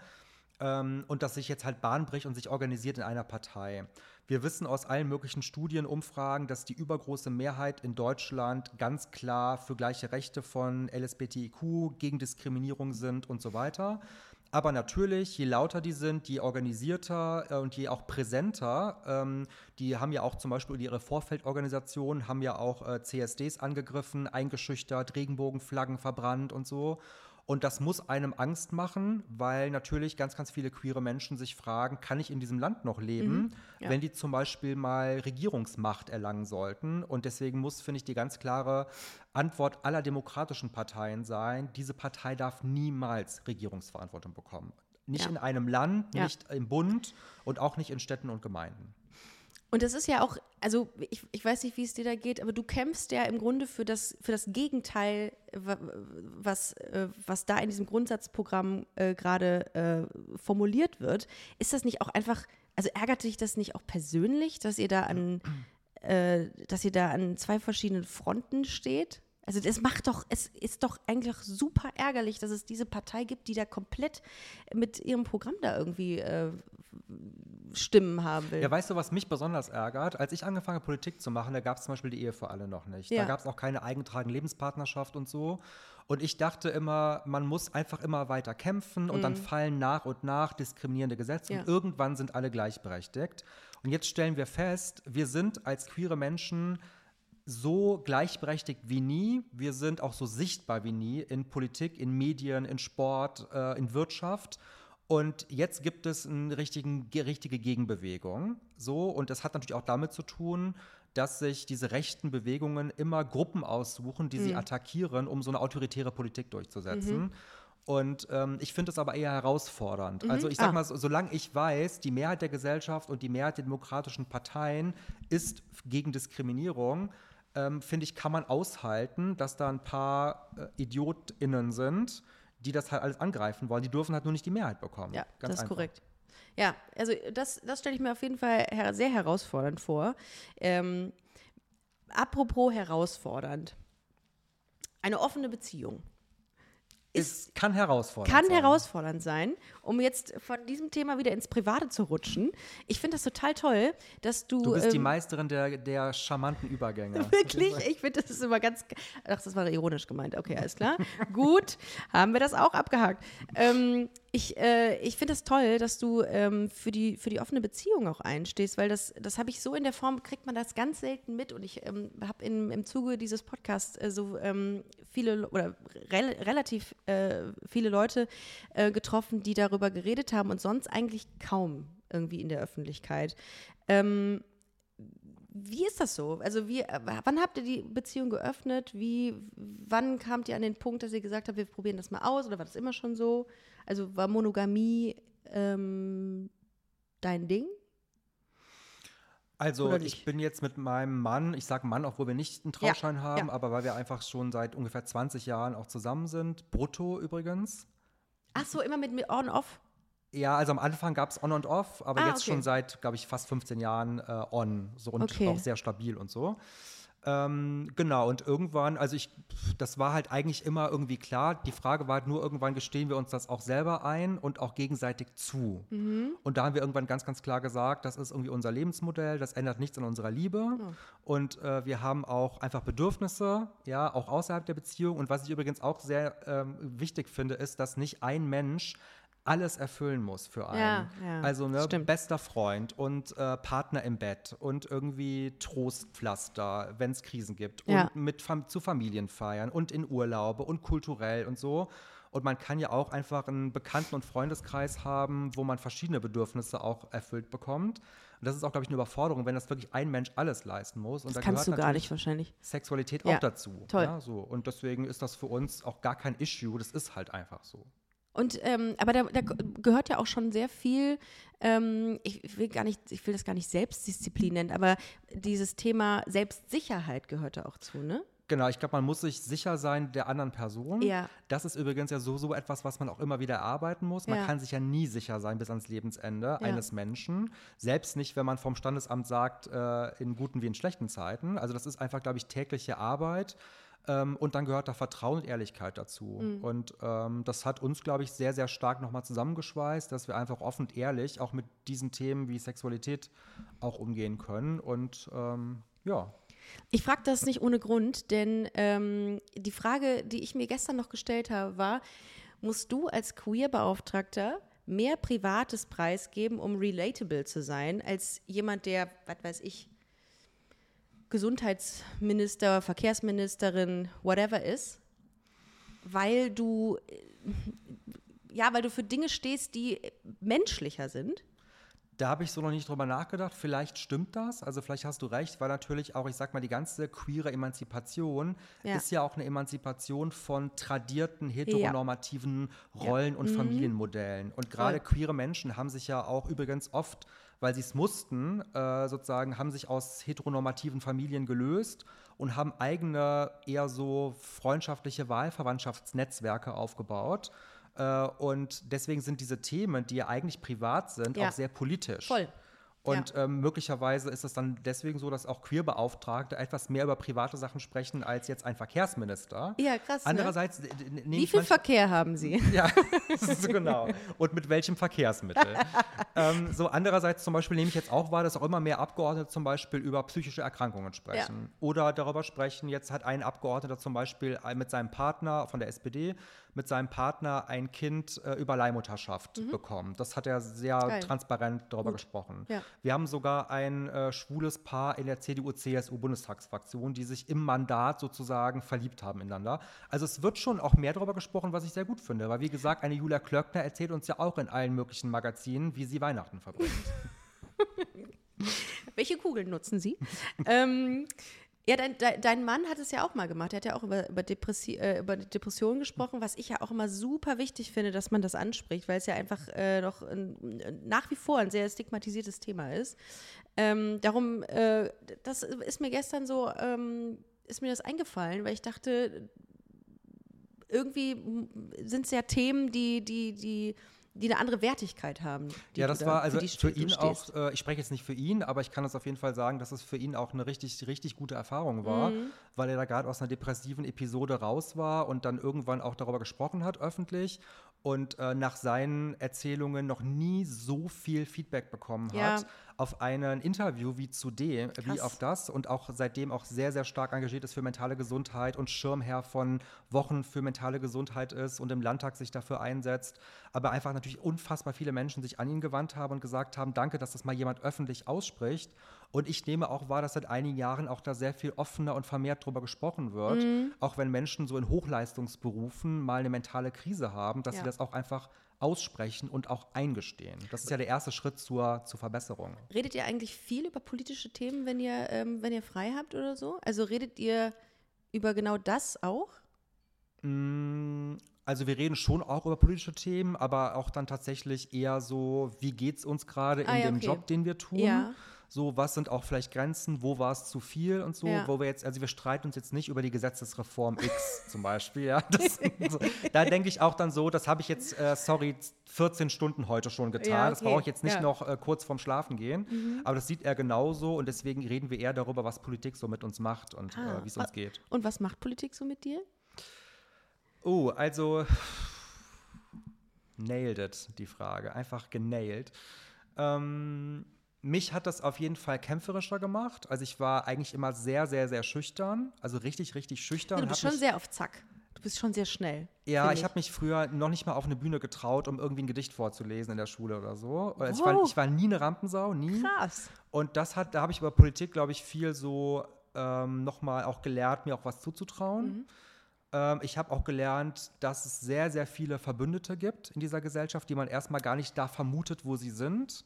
Ähm, und dass sich jetzt halt Bahn bricht und sich organisiert in einer Partei. Wir wissen aus allen möglichen Studien, Umfragen, dass die übergroße Mehrheit in Deutschland ganz klar für gleiche Rechte von LSBTIQ, gegen Diskriminierung sind und so weiter. Aber natürlich, je lauter die sind, je organisierter äh, und je auch präsenter, ähm, die haben ja auch zum Beispiel ihre Vorfeldorganisationen, haben ja auch äh, CSDs angegriffen, eingeschüchtert, Regenbogenflaggen verbrannt und so. Und das muss einem Angst machen, weil natürlich ganz, ganz viele queere Menschen sich fragen, kann ich in diesem Land noch leben, ja. wenn die zum Beispiel mal Regierungsmacht erlangen sollten. Und deswegen muss, finde ich, die ganz klare Antwort aller demokratischen Parteien sein, diese Partei darf niemals Regierungsverantwortung bekommen. Nicht Ja. in einem Land, Ja. nicht im Bund und auch nicht in Städten und Gemeinden. Und das ist ja auch, also ich, ich weiß nicht, wie es dir da geht, aber du kämpfst ja im Grunde für das, für das Gegenteil, wa- was, äh, was da in diesem Grundsatzprogramm äh, gerade äh, formuliert wird. Ist das nicht auch einfach, also ärgert dich das nicht auch persönlich, dass ihr da an, äh, dass ihr da an zwei verschiedenen Fronten steht? Also das macht doch, es ist doch eigentlich super ärgerlich, dass es diese Partei gibt, die da komplett mit ihrem Programm da irgendwie äh, Stimmen haben will. Ja, weißt du, was mich besonders ärgert? Als ich angefangen habe, Politik zu machen, da gab es zum Beispiel die Ehe für alle noch nicht. Ja. Da gab es auch keine eingetragene Lebenspartnerschaft und so. Und ich dachte immer, man muss einfach immer weiter kämpfen und dann fallen nach und nach diskriminierende Gesetze Mhm. Ja. und irgendwann sind alle gleichberechtigt. Und jetzt stellen wir fest, wir sind als queere Menschen so gleichberechtigt wie nie. Wir sind auch so sichtbar wie nie in Politik, in Medien, in Sport, äh, in Wirtschaft. Und jetzt gibt es eine richtige Gegenbewegung. So, und das hat natürlich auch damit zu tun, dass sich diese rechten Bewegungen immer Gruppen aussuchen, die sie attackieren, um so eine autoritäre Politik durchzusetzen. Und ähm, ich finde es aber eher herausfordernd. Also ich sag Ah. mal, so, solange ich weiß, die Mehrheit der Gesellschaft und die Mehrheit der demokratischen Parteien ist gegen Diskriminierung, ähm, finde ich, kann man aushalten, dass da ein paar äh, IdiotInnen sind, die das halt alles angreifen wollen. Die dürfen halt nur nicht die Mehrheit bekommen. Ja, Ganz das ist einfach. korrekt. Ja, also das, das stelle ich mir auf jeden Fall her sehr herausfordernd vor. Ähm, apropos herausfordernd. Eine offene Beziehung Es kann herausfordernd kann sein. herausfordernd sein, um jetzt von diesem Thema wieder ins Private zu rutschen. Ich finde das total toll, dass du. Du bist die ähm, Meisterin der, der charmanten Übergänge. *laughs* Wirklich? Ich finde, das ist immer ganz. Ach, das war ironisch gemeint. Okay, alles klar. *laughs* Gut, haben wir das auch abgehakt. Ähm, ich äh, ich finde das toll, dass du ähm, für, die, für die offene Beziehung auch einstehst, weil das, das habe ich so in der Form, kriegt man das ganz selten mit. Und ich ähm, habe im Zuge dieses Podcasts äh, so ähm, viele oder rel relativ äh, viele Leute äh, getroffen, die darüber geredet haben und sonst eigentlich kaum irgendwie in der Öffentlichkeit. Ähm, wie ist das so? Also wie, äh, wann habt ihr die Beziehung geöffnet? Wie, wann kamt ihr an den Punkt, dass ihr gesagt habt, wir probieren das mal aus? Oder war das immer schon so? Also war Monogamie ähm, dein Ding? Also ich bin jetzt mit meinem Mann, ich sage Mann, obwohl wir nicht einen Trauschein Ja, haben, ja. aber weil wir einfach schon seit ungefähr 20 Jahren auch zusammen sind, brutto übrigens. Ach so, immer mit, mit On-Off? Ja, also am Anfang gab es On und Off, aber Ah, jetzt okay. schon seit, glaube ich, fast 15 Jahren äh, On so und Okay. auch sehr stabil und so. Ähm, genau, und irgendwann, also ich, das war halt eigentlich immer irgendwie klar. Die Frage war halt nur, irgendwann gestehen wir uns das auch selber ein und auch gegenseitig zu. Mhm. Und da haben wir irgendwann ganz, ganz klar gesagt, das ist irgendwie unser Lebensmodell, das ändert nichts an unserer Liebe. Und äh, wir haben auch einfach Bedürfnisse, ja, auch außerhalb der Beziehung. Und was ich übrigens auch sehr ähm, wichtig finde, ist, dass nicht ein Mensch alles erfüllen muss für einen. Ja, ja, also ne, bester Freund und äh, Partner im Bett und irgendwie Trostpflaster, wenn es Krisen gibt Ja. und mit Fam zu Familienfeiern und in Urlaube und kulturell und so. Und man kann ja auch einfach einen Bekannten- und Freundeskreis haben, wo man verschiedene Bedürfnisse auch erfüllt bekommt. Und das ist auch, glaube ich, eine Überforderung, wenn das wirklich ein Mensch alles leisten muss. Und Das da kannst du gar nicht wahrscheinlich. Sexualität Ja, auch dazu. toll. Ja, so. Und deswegen ist das für uns auch gar kein Issue. Das ist halt einfach so. Und ähm, aber da, da gehört ja auch schon sehr viel, ähm, ich, will gar nicht, ich will das gar nicht Selbstdisziplin nennen, aber dieses Thema Selbstsicherheit gehört da auch zu, ne? Genau, ich glaube, man muss sich sicher sein der anderen Person. Ja. Das ist übrigens ja so, so etwas, was man auch immer wieder erarbeiten muss. Man Ja. kann sich ja nie sicher sein bis ans Lebensende eines Menschen. Selbst nicht, wenn man vom Standesamt sagt, äh, in guten wie in schlechten Zeiten. Also das ist einfach, glaube ich, tägliche Arbeit. Ähm, und dann gehört da Vertrauen und Ehrlichkeit dazu. Mhm. Und ähm, das hat uns, glaube ich, sehr, sehr stark nochmal zusammengeschweißt, dass wir einfach offen und ehrlich auch mit diesen Themen wie Sexualität auch umgehen können. Und ähm, ja. Ich frage das nicht ohne Grund, denn ähm, die Frage, die ich mir gestern noch gestellt habe, war, musst du als Queer-Beauftragter mehr Privates preisgeben, um relatable zu sein, als jemand, der, was weiß ich, Gesundheitsminister, Verkehrsministerin, whatever ist, weil du, ja, weil du für Dinge stehst, die menschlicher sind? Da habe ich so noch nicht drüber nachgedacht. Vielleicht stimmt das. Also vielleicht hast du recht, weil natürlich auch, ich sag mal, die ganze queere Emanzipation Ja. ist ja auch eine Emanzipation von tradierten heteronormativen Rollen und Familienmodellen. Und gerade Mhm. Queere Menschen haben sich ja auch übrigens oft, weil sie es mussten, äh, sozusagen, haben sich aus heteronormativen Familien gelöst und haben eigene, eher so freundschaftliche Wahlverwandtschaftsnetzwerke aufgebaut. Äh, und deswegen sind diese Themen, die ja eigentlich privat sind, Ja. auch sehr politisch. Voll. Und ähm, möglicherweise ist es dann deswegen so, dass auch Queerbeauftragte etwas mehr über private Sachen sprechen als jetzt ein Verkehrsminister. Ja, krass, ne? Andererseits äh, äh, nehme Wie viel Verkehr haben Sie? *laughs* ja, so *laughs* genau. Und mit welchem Verkehrsmittel? *laughs* ähm, so andererseits zum Beispiel nehme ich jetzt auch wahr, dass auch immer mehr Abgeordnete zum Beispiel über psychische Erkrankungen sprechen. Oder darüber sprechen, jetzt hat ein Abgeordneter zum Beispiel mit seinem Partner von der SPD, mit seinem Partner ein Kind äh, über Leihmutterschaft bekommen. Das hat er sehr Mhm. Geil. transparent darüber gesprochen. Ja. Wir haben sogar ein äh, schwules Paar in der CDU-CSU-Bundestagsfraktion, die sich im Mandat sozusagen verliebt haben ineinander. Also es wird schon auch mehr darüber gesprochen, was ich sehr gut finde. Weil wie gesagt, eine Julia Klöckner erzählt uns ja auch in allen möglichen Magazinen, wie sie Weihnachten verbringt. *laughs* Welche Kugeln nutzen Sie? ähm, ja, dein, dein, Mann hat es ja auch mal gemacht. Er hat ja auch über, über, Depressi äh, über Depressionen gesprochen, was ich ja auch immer super wichtig finde, dass man das anspricht, weil es ja einfach äh, noch ein, nach wie vor ein sehr stigmatisiertes Thema ist. Ähm, darum, äh, das ist mir gestern so, ähm, ist mir das eingefallen, weil ich dachte, irgendwie sind es ja Themen, die, die, die, die eine andere Wertigkeit haben. ja, das da- war also für du ihn auch, äh, ich spreche jetzt nicht für ihn, aber ich kann das auf jeden Fall sagen, dass es für ihn auch eine richtig, richtig gute Erfahrung war, Mhm. weil er da gerade aus einer depressiven Episode raus war und dann irgendwann auch darüber gesprochen hat öffentlich und äh, nach seinen Erzählungen noch nie so viel Feedback bekommen Ja. Auf ein Interview wie zu dem, wie Krass. auf das und auch seitdem auch sehr, sehr stark engagiert ist für mentale Gesundheit und Schirmherr von Wochen für mentale Gesundheit ist und im Landtag sich dafür einsetzt. Aber einfach natürlich unfassbar viele Menschen sich an ihn gewandt haben und gesagt haben, danke, dass das mal jemand öffentlich ausspricht. Und ich nehme auch wahr, dass seit einigen Jahren auch da sehr viel offener und vermehrt drüber gesprochen wird. Mhm. Auch wenn Menschen so in Hochleistungsberufen mal eine mentale Krise haben, dass Ja. sie das auch einfach aussprechen und auch eingestehen. Das ist ja der erste Schritt zur, zur Verbesserung. Redet ihr eigentlich viel über politische Themen, wenn ihr, ähm, wenn ihr frei habt oder so? Also redet ihr über genau das auch? Mm, Also wir reden schon auch über politische Themen, aber auch dann tatsächlich eher so, wie geht es uns gerade in Ah, ja, dem okay. Job, den wir tun? Ja. So, was sind auch vielleicht Grenzen, wo war es zu viel und so, Ja. wo wir jetzt, also wir streiten uns jetzt nicht über die Gesetzesreform X *laughs* zum Beispiel, ja. Das, so, da denke ich auch dann so, das habe ich jetzt, äh, sorry, 14 Stunden heute schon getan. Ja, Das okay. brauche ich jetzt nicht Ja. Mhm. noch äh, kurz vorm Schlafen gehen. Aber das sieht er genauso und deswegen reden wir eher darüber, was Politik so mit uns macht und Ah, äh, wie es uns geht. Und was macht Politik so mit dir? Oh, also nailed it, die Frage. Einfach genailt. Ähm, mich hat das auf jeden Fall kämpferischer gemacht. Also ich war eigentlich immer sehr, sehr, sehr schüchtern. Also richtig, richtig schüchtern. Ja, du bist schon sehr auf Zack. Du bist schon sehr schnell. ja, find ich habe mich früher noch nicht mal auf eine Bühne getraut, um irgendwie ein Gedicht vorzulesen in der Schule oder so. Also ich, war, Wow. ich war nie eine Rampensau, nie. Krass. Und das hat, da habe ich über Politik, glaube ich, viel so ähm, nochmal auch gelernt, mir auch was zuzutrauen. Ähm, ich habe auch gelernt, dass es sehr, sehr viele Verbündete gibt in dieser Gesellschaft, die man erstmal gar nicht da vermutet, wo sie sind.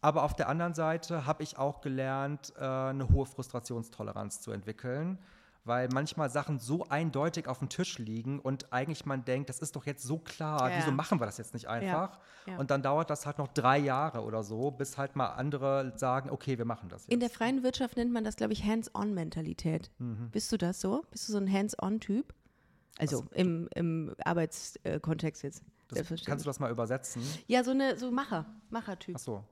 Aber auf der anderen Seite habe ich auch gelernt, äh, eine hohe Frustrationstoleranz zu entwickeln, weil manchmal Sachen so eindeutig auf dem Tisch liegen und eigentlich man denkt, das ist doch jetzt so klar, Ja. wieso machen wir das jetzt nicht einfach? ja. Und dann dauert das halt noch drei Jahre oder so, bis halt mal andere sagen, okay, wir machen das jetzt. In der freien Wirtschaft nennt man das, glaube ich, Hands-on-Mentalität. Mhm. Bist du das so? Bist du so ein Hands-on-Typ? Also im, im Arbeitskontext jetzt. das, kannst du das mal übersetzen? ja, so eine so Macher, Macher-Typ. Ach so.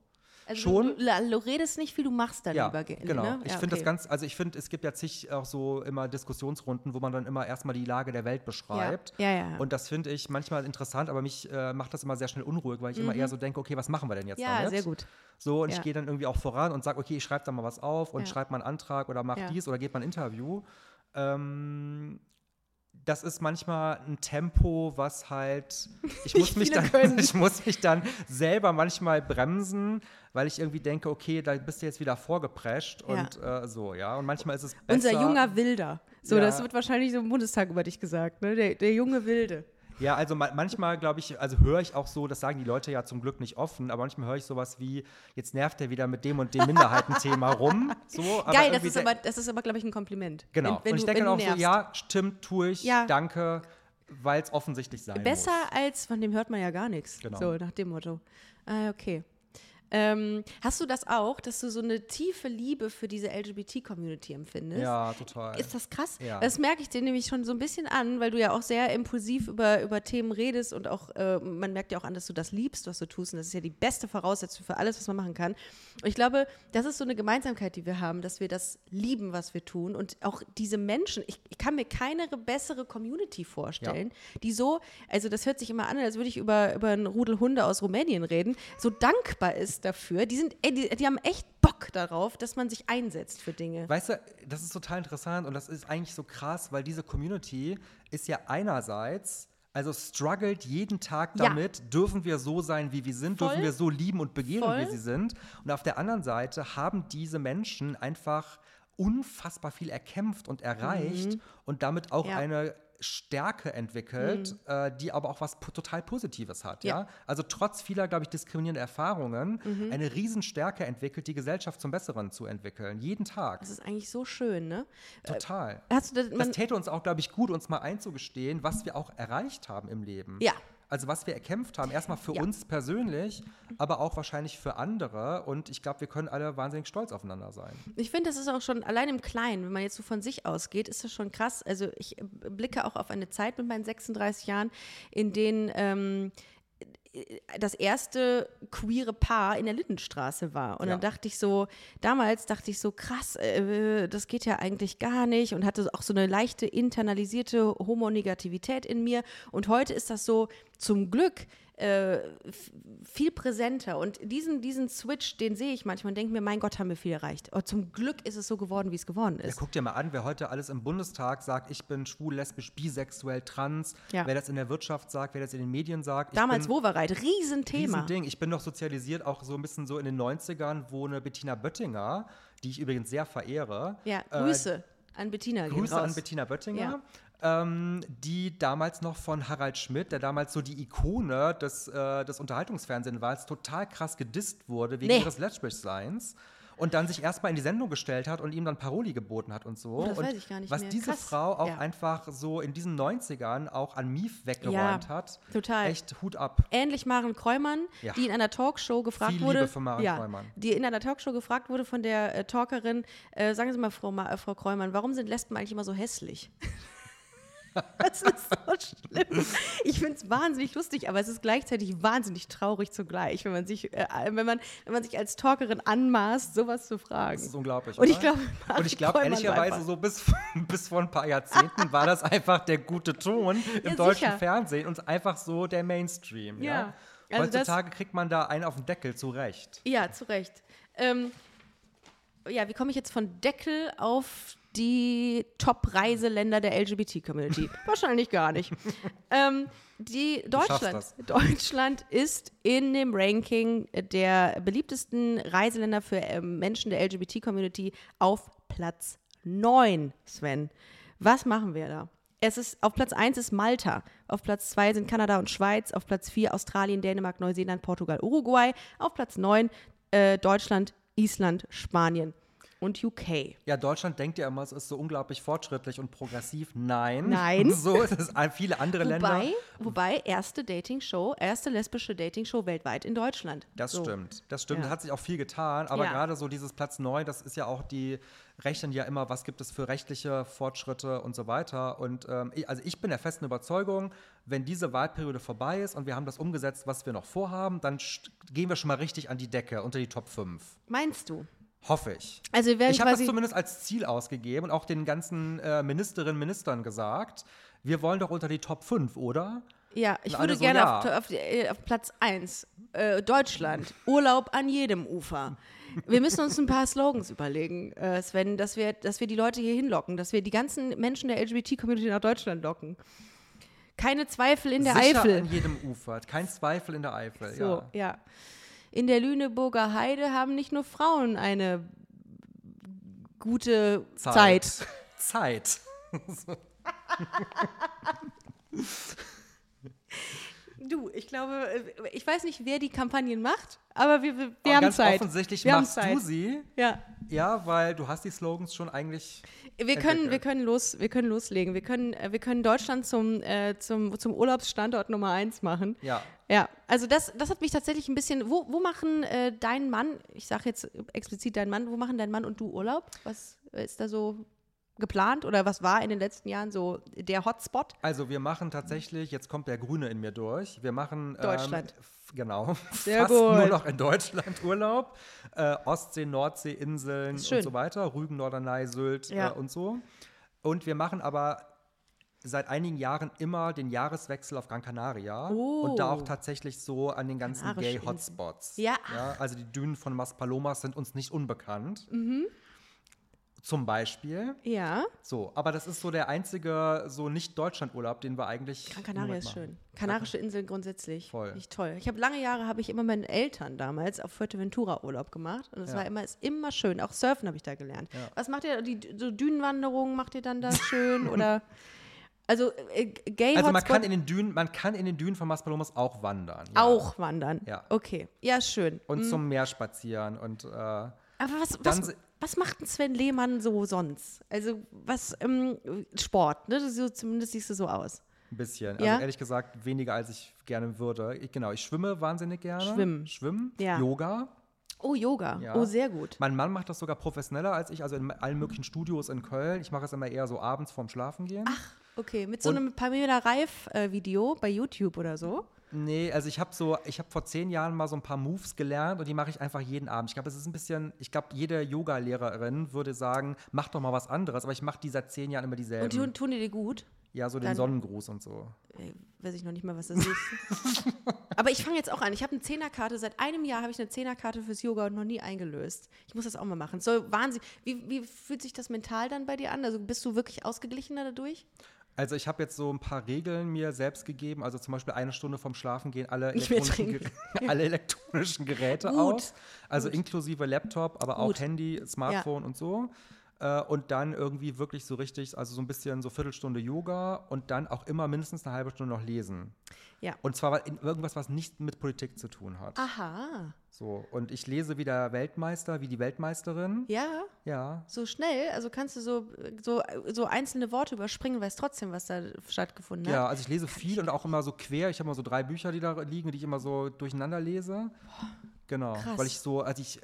Also schon? Du, du, redest nicht viel, du machst dann Ja, lieber. ge- genau. Ne? Ich Ja, finde das okay. ganz, also ich finde, es gibt ja zig auch so immer Diskussionsrunden, wo man dann immer erstmal die Lage der Welt beschreibt. Ja, ja, ja. Und das finde ich manchmal interessant, aber mich äh, macht das immer sehr schnell unruhig, weil ich immer eher so denke, okay, was machen wir denn jetzt Mhm. Ja, damit? sehr gut. So, und ich gehe dann irgendwie auch voran und sage, okay, ich schreibe da mal was auf und schreibe mal einen Antrag oder mach Ja. dies oder gebe mal ein Interview. Ähm, das ist manchmal ein Tempo, was halt. *laughs* Ich muss, mich dann, können. *laughs* ich muss mich dann selber manchmal bremsen, weil ich irgendwie denke, okay, da bist du jetzt wieder vorgeprescht Ja. und äh, so, ja. Und manchmal ist es besser. Unser junger Wilder. So, Ja. das wird wahrscheinlich so im Bundestag über dich gesagt, ne? Der, der junge Wilde. Ja, also ma manchmal glaube ich, also höre ich auch so, das sagen die Leute ja zum Glück nicht offen, aber manchmal höre ich sowas wie, jetzt nervt er wieder mit dem und dem *laughs* Minderheitenthema rum. So, Geil, das ist aber, das ist aber, glaube ich, ein Kompliment. Genau. Wenn, wenn und ich denke dann auch so, nervst. ja, stimmt, tue ich, Ja. danke, weil es offensichtlich sein Besser muss. als, von dem hört man ja gar nichts. Genau. So, nach dem Motto. Ah, okay. Ähm, hast du das auch, dass du so eine tiefe Liebe für diese LGBT-Community empfindest? Ja, total. Ist das krass? Ja. Das merke ich dir nämlich schon so ein bisschen an, weil du ja auch sehr impulsiv über, über Themen redest und auch, äh, man merkt ja auch an, dass du das liebst, was du tust. Und das ist ja die beste Voraussetzung für alles, was man machen kann. Und ich glaube, das ist so eine Gemeinsamkeit, die wir haben, dass wir das lieben, was wir tun. Und auch diese Menschen, ich, ich kann mir keine bessere Community vorstellen, die so, also das hört sich immer an, als würde ich über, über einen Rudel Hunde aus Rumänien reden, so dankbar ist dafür. Die sind, die, die haben echt Bock darauf, dass man sich einsetzt für Dinge. Weißt du, das ist total interessant und das ist eigentlich so krass, weil diese Community ist ja einerseits, also struggelt jeden Tag Ja. damit, dürfen wir so sein, wie wir sind, Voll. dürfen wir so lieben und begehren, Voll. wie sie sind. Und auf der anderen Seite haben diese Menschen einfach unfassbar viel erkämpft und erreicht und damit auch Mhm. Ja. Mhm. eine Stärke entwickelt, äh, die aber auch was total Positives hat. Ja. Ja. Mhm. Also trotz vieler, glaube ich, diskriminierender Erfahrungen eine Riesenstärke entwickelt, die Gesellschaft zum Besseren zu entwickeln. Jeden Tag. Das ist eigentlich so schön, ne? Total. Hast du das, Das täte uns auch, glaube ich, gut, uns mal einzugestehen, was wir auch erreicht haben im Leben. Ja. Also was wir erkämpft haben, erstmal für Ja. uns persönlich, aber auch wahrscheinlich für andere. Und ich glaube, wir können alle wahnsinnig stolz aufeinander sein. Ich finde, das ist auch schon allein im Kleinen, wenn man jetzt so von sich ausgeht, ist das schon krass. Also ich blicke auch auf eine Zeit mit meinen 36 Jahren, in denen ähm, das erste queere Paar in der Lindenstraße war. Und dann Ja. dachte ich so, damals dachte ich so, krass, äh, das geht ja eigentlich gar nicht und hatte auch so eine leichte internalisierte Homonegativität in mir. Und heute ist das so, zum Glück, äh, viel präsenter. Und diesen, diesen Switch, den sehe ich manchmal und denke mir, mein Gott, haben wir viel erreicht. Und zum Glück ist es so geworden, wie es geworden Ja, ist. guck dir mal an, wer heute alles im Bundestag sagt, ich bin schwul, lesbisch, bisexuell, trans, Ja. wer das in der Wirtschaft sagt, wer das in den Medien sagt. Damals Wovereit, Riesenthema. Riesending. Ich bin doch sozialisiert auch so ein bisschen so in den 90ern, wo eine Bettina Böttinger, die ich übrigens sehr verehre, Ja, äh, Grüße an Bettina. Grüße an Bettina Böttinger. Ja. Ähm, die damals noch von Harald Schmidt, der damals so die Ikone des, äh, des Unterhaltungsfernsehens war, total krass gedisst wurde wegen Nee. ihres Lesbischseins und dann sich erstmal in die Sendung gestellt hat und ihm dann Paroli geboten hat und so. Oh, das und weiß ich gar nicht was mehr. diese Krass. Frau auch Ja. einfach so in diesen 90ern auch an Mief weggeräumt Ja, hat. total. Echt Hut ab. Ähnlich Maren Kräumann, Ja. die in einer Talkshow gefragt Viel wurde. Liebe für Maren ja, Kräumann. Die in einer Talkshow gefragt wurde von der äh, Talkerin, äh, sagen Sie mal, Frau, Ma äh, Frau Kräumann, warum sind Lesben eigentlich immer so hässlich? *laughs* *laughs* Das ist so schlimm. Ich finde es wahnsinnig lustig, aber es ist gleichzeitig wahnsinnig traurig zugleich, wenn man sich, äh, wenn man, wenn man sich als Talkerin anmaßt, sowas zu fragen. Das ist unglaublich. Und ich glaube, und ich glaube ehrlicherweise so bis, *laughs* bis vor ein paar Jahrzehnten war das einfach der gute Ton *laughs* im Ja, deutschen sicher. Fernsehen und einfach so der Mainstream. Ja. Ja. Also Heutzutage kriegt man da einen auf den Deckel zurecht. Ja, zu Recht. Ähm, ja, wie komme ich jetzt von Deckel auf die Top-Reiseländer der LGBT-Community? *laughs* Wahrscheinlich gar nicht. ähm, die Deutschland. Deutschland ist in dem Ranking der beliebtesten Reiseländer für ähm, Menschen der LGBT-Community auf Platz 9, Sven. Was machen wir da? Es ist, auf Platz 1 ist Malta, auf Platz 2 sind Kanada und Schweiz, auf Platz 4 Australien, Dänemark, Neuseeland, Portugal, Uruguay, auf Platz 9 äh, Deutschland, Island, Spanien und UK. Ja, Deutschland denkt ja immer, es ist so unglaublich fortschrittlich und progressiv. Nein. Nein. *laughs* so ist es an viele andere Länder. Wobei, wobei erste Dating-Show, erste lesbische Dating-Show weltweit in Deutschland. Das So. stimmt, das stimmt. Ja. Da hat sich auch viel getan, aber Ja. gerade so dieses Platz 9, das ist ja auch die, rechnen ja immer, was gibt es für rechtliche Fortschritte und so weiter. Und ähm, ich, also ich bin der festen Überzeugung, wenn diese Wahlperiode vorbei ist und wir haben das umgesetzt, was wir noch vorhaben, dann gehen wir schon mal richtig an die Decke, unter die Top 5. Meinst du? Hoffe ich. Also wir werden Ich habe das zumindest als Ziel ausgegeben und auch den ganzen äh, Ministerinnen und Ministern gesagt, wir wollen doch unter die Top 5, oder? Ja, ich Und würde so, gerne ja. auf, auf, äh, auf Platz 1, äh, Deutschland, Urlaub an jedem Ufer. Wir müssen uns ein paar Slogans überlegen, äh, Sven, dass wir, dass wir die Leute hier hinlocken, dass wir die ganzen Menschen der LGBT-Community nach Deutschland locken. Keine Zweifel in der Sicher Eifel. an jedem Ufer, kein Zweifel in der Eifel. So, ja. ja. In der Lüneburger Heide haben nicht nur Frauen eine gute Zeit. Zeit. *laughs* *laughs* Du, ich glaube, äh, ich weiß nicht, wer die Kampagnen macht, aber wir, wir, wir haben ganz Zeit. offensichtlich wir machst Zeit. du sie. Ja. Ja, weil du hast die Slogans schon eigentlich. Wir können, wir können, los, wir können loslegen. Wir können, äh, wir können Deutschland zum, äh, zum, zum Urlaubsstandort Nummer eins machen. Ja. Ja, also das, das hat mich tatsächlich ein bisschen. Wo, wo machen äh, dein Mann, ich sage jetzt explizit dein Mann, wo machen dein Mann und du Urlaub? Was ist da so geplant oder was war in den letzten Jahren so der Hotspot? Also wir machen tatsächlich, jetzt kommt der Grüne in mir durch. Wir machen ähm, Deutschland. f- genau, *laughs* Sehr fast nur gut. noch in Deutschland Urlaub. Äh, Ostsee, Nordsee, Inseln und so weiter, Rügen, Norderney, Sylt Ja. äh, und so. Und wir machen aber seit einigen Jahren immer den Jahreswechsel auf Gran Canaria und da Oh. auch tatsächlich so an den ganzen. Gay-Hotspots. Ja. Also die Dünen von Maspalomas sind uns nicht unbekannt. Mhm. Zum Beispiel. Ja, So, aber das ist so der einzige so Nicht-Deutschland-Urlaub, den wir eigentlich. Gran Canaria ist schön. Kanarische Inseln grundsätzlich. Voll. Nicht toll. Ich habe lange Jahre, habe ich immer meinen Eltern damals auf Fuerteventura Urlaub gemacht. Und es Ja. war immer, ist immer schön. Auch Surfen habe ich da gelernt. Ja. Was macht ihr, die so Dünenwanderungen macht ihr dann da schön? *laughs* oder, also äh, Gay Also man kann in den Dünen, man kann in den Dünen von Maspalomas auch wandern. Ja. auch wandern. Ja. Okay, ja, schön. Und Mhm. zum Meer spazieren und äh, Aber was, dann was, was macht ein Sven Lehmann so sonst? Also was, ähm, Sport, ne? So, zumindest siehst du so aus. ein bisschen. Ja? Also ehrlich gesagt weniger als ich gerne würde. Ich, genau, ich schwimme wahnsinnig gerne. Schwimmen. Schwimmen. Ja. Yoga. Oh, Yoga. Ja. Oh, sehr gut. Mein Mann macht das sogar professioneller als ich, also in allen möglichen Studios in Köln. Ich mache es immer eher so abends vorm Schlafengehen. Okay, mit so Und- einem Pamela Reif-Video bei YouTube oder so. Nee, also ich habe so, ich habe vor zehn Jahren mal so ein paar Moves gelernt und die mache ich einfach jeden Abend. Ich glaube, es ist ein bisschen, ich glaube, jede Yoga-Lehrerin würde sagen, mach doch mal was anderes, aber ich mache die seit zehn Jahren immer dieselben. Und tun, tun die dir gut? ja, so den dann- Sonnengruß und so. Ey, weiß ich noch nicht mal, was das ist. *laughs* Aber ich fange jetzt auch an. Ich habe eine Zehnerkarte. Seit einem Jahr habe ich eine Zehnerkarte fürs Yoga und noch nie eingelöst. Ich muss das auch mal machen. So Wahnsinn. Wie, wie fühlt sich das mental dann bei dir an? Also bist du wirklich ausgeglichener dadurch? Also ich habe jetzt so ein paar Regeln mir selbst gegeben. Also zum Beispiel eine Stunde vorm Schlafen gehen alle elektronischen, Gerä- alle elektronischen Geräte Gut. aus. Also inklusive Laptop, aber auch Gut. Handy, Smartphone und so. Äh, Und dann irgendwie wirklich so richtig, also so ein bisschen so Viertelstunde Yoga und dann auch immer mindestens eine halbe Stunde noch lesen. Ja. Und zwar in irgendwas, was nicht mit Politik zu tun hat. Aha. So. Und ich lese wie der Weltmeister, wie die Weltmeisterin. Ja, Ja. so schnell. Also kannst du so, so, so einzelne Worte überspringen, weißt trotzdem, was da stattgefunden hat. Ja, also ich lese viel und auch immer so quer. Ich habe immer so drei Bücher, die da liegen, die ich immer so durcheinander lese. Genau, Krass. weil ich so, also ich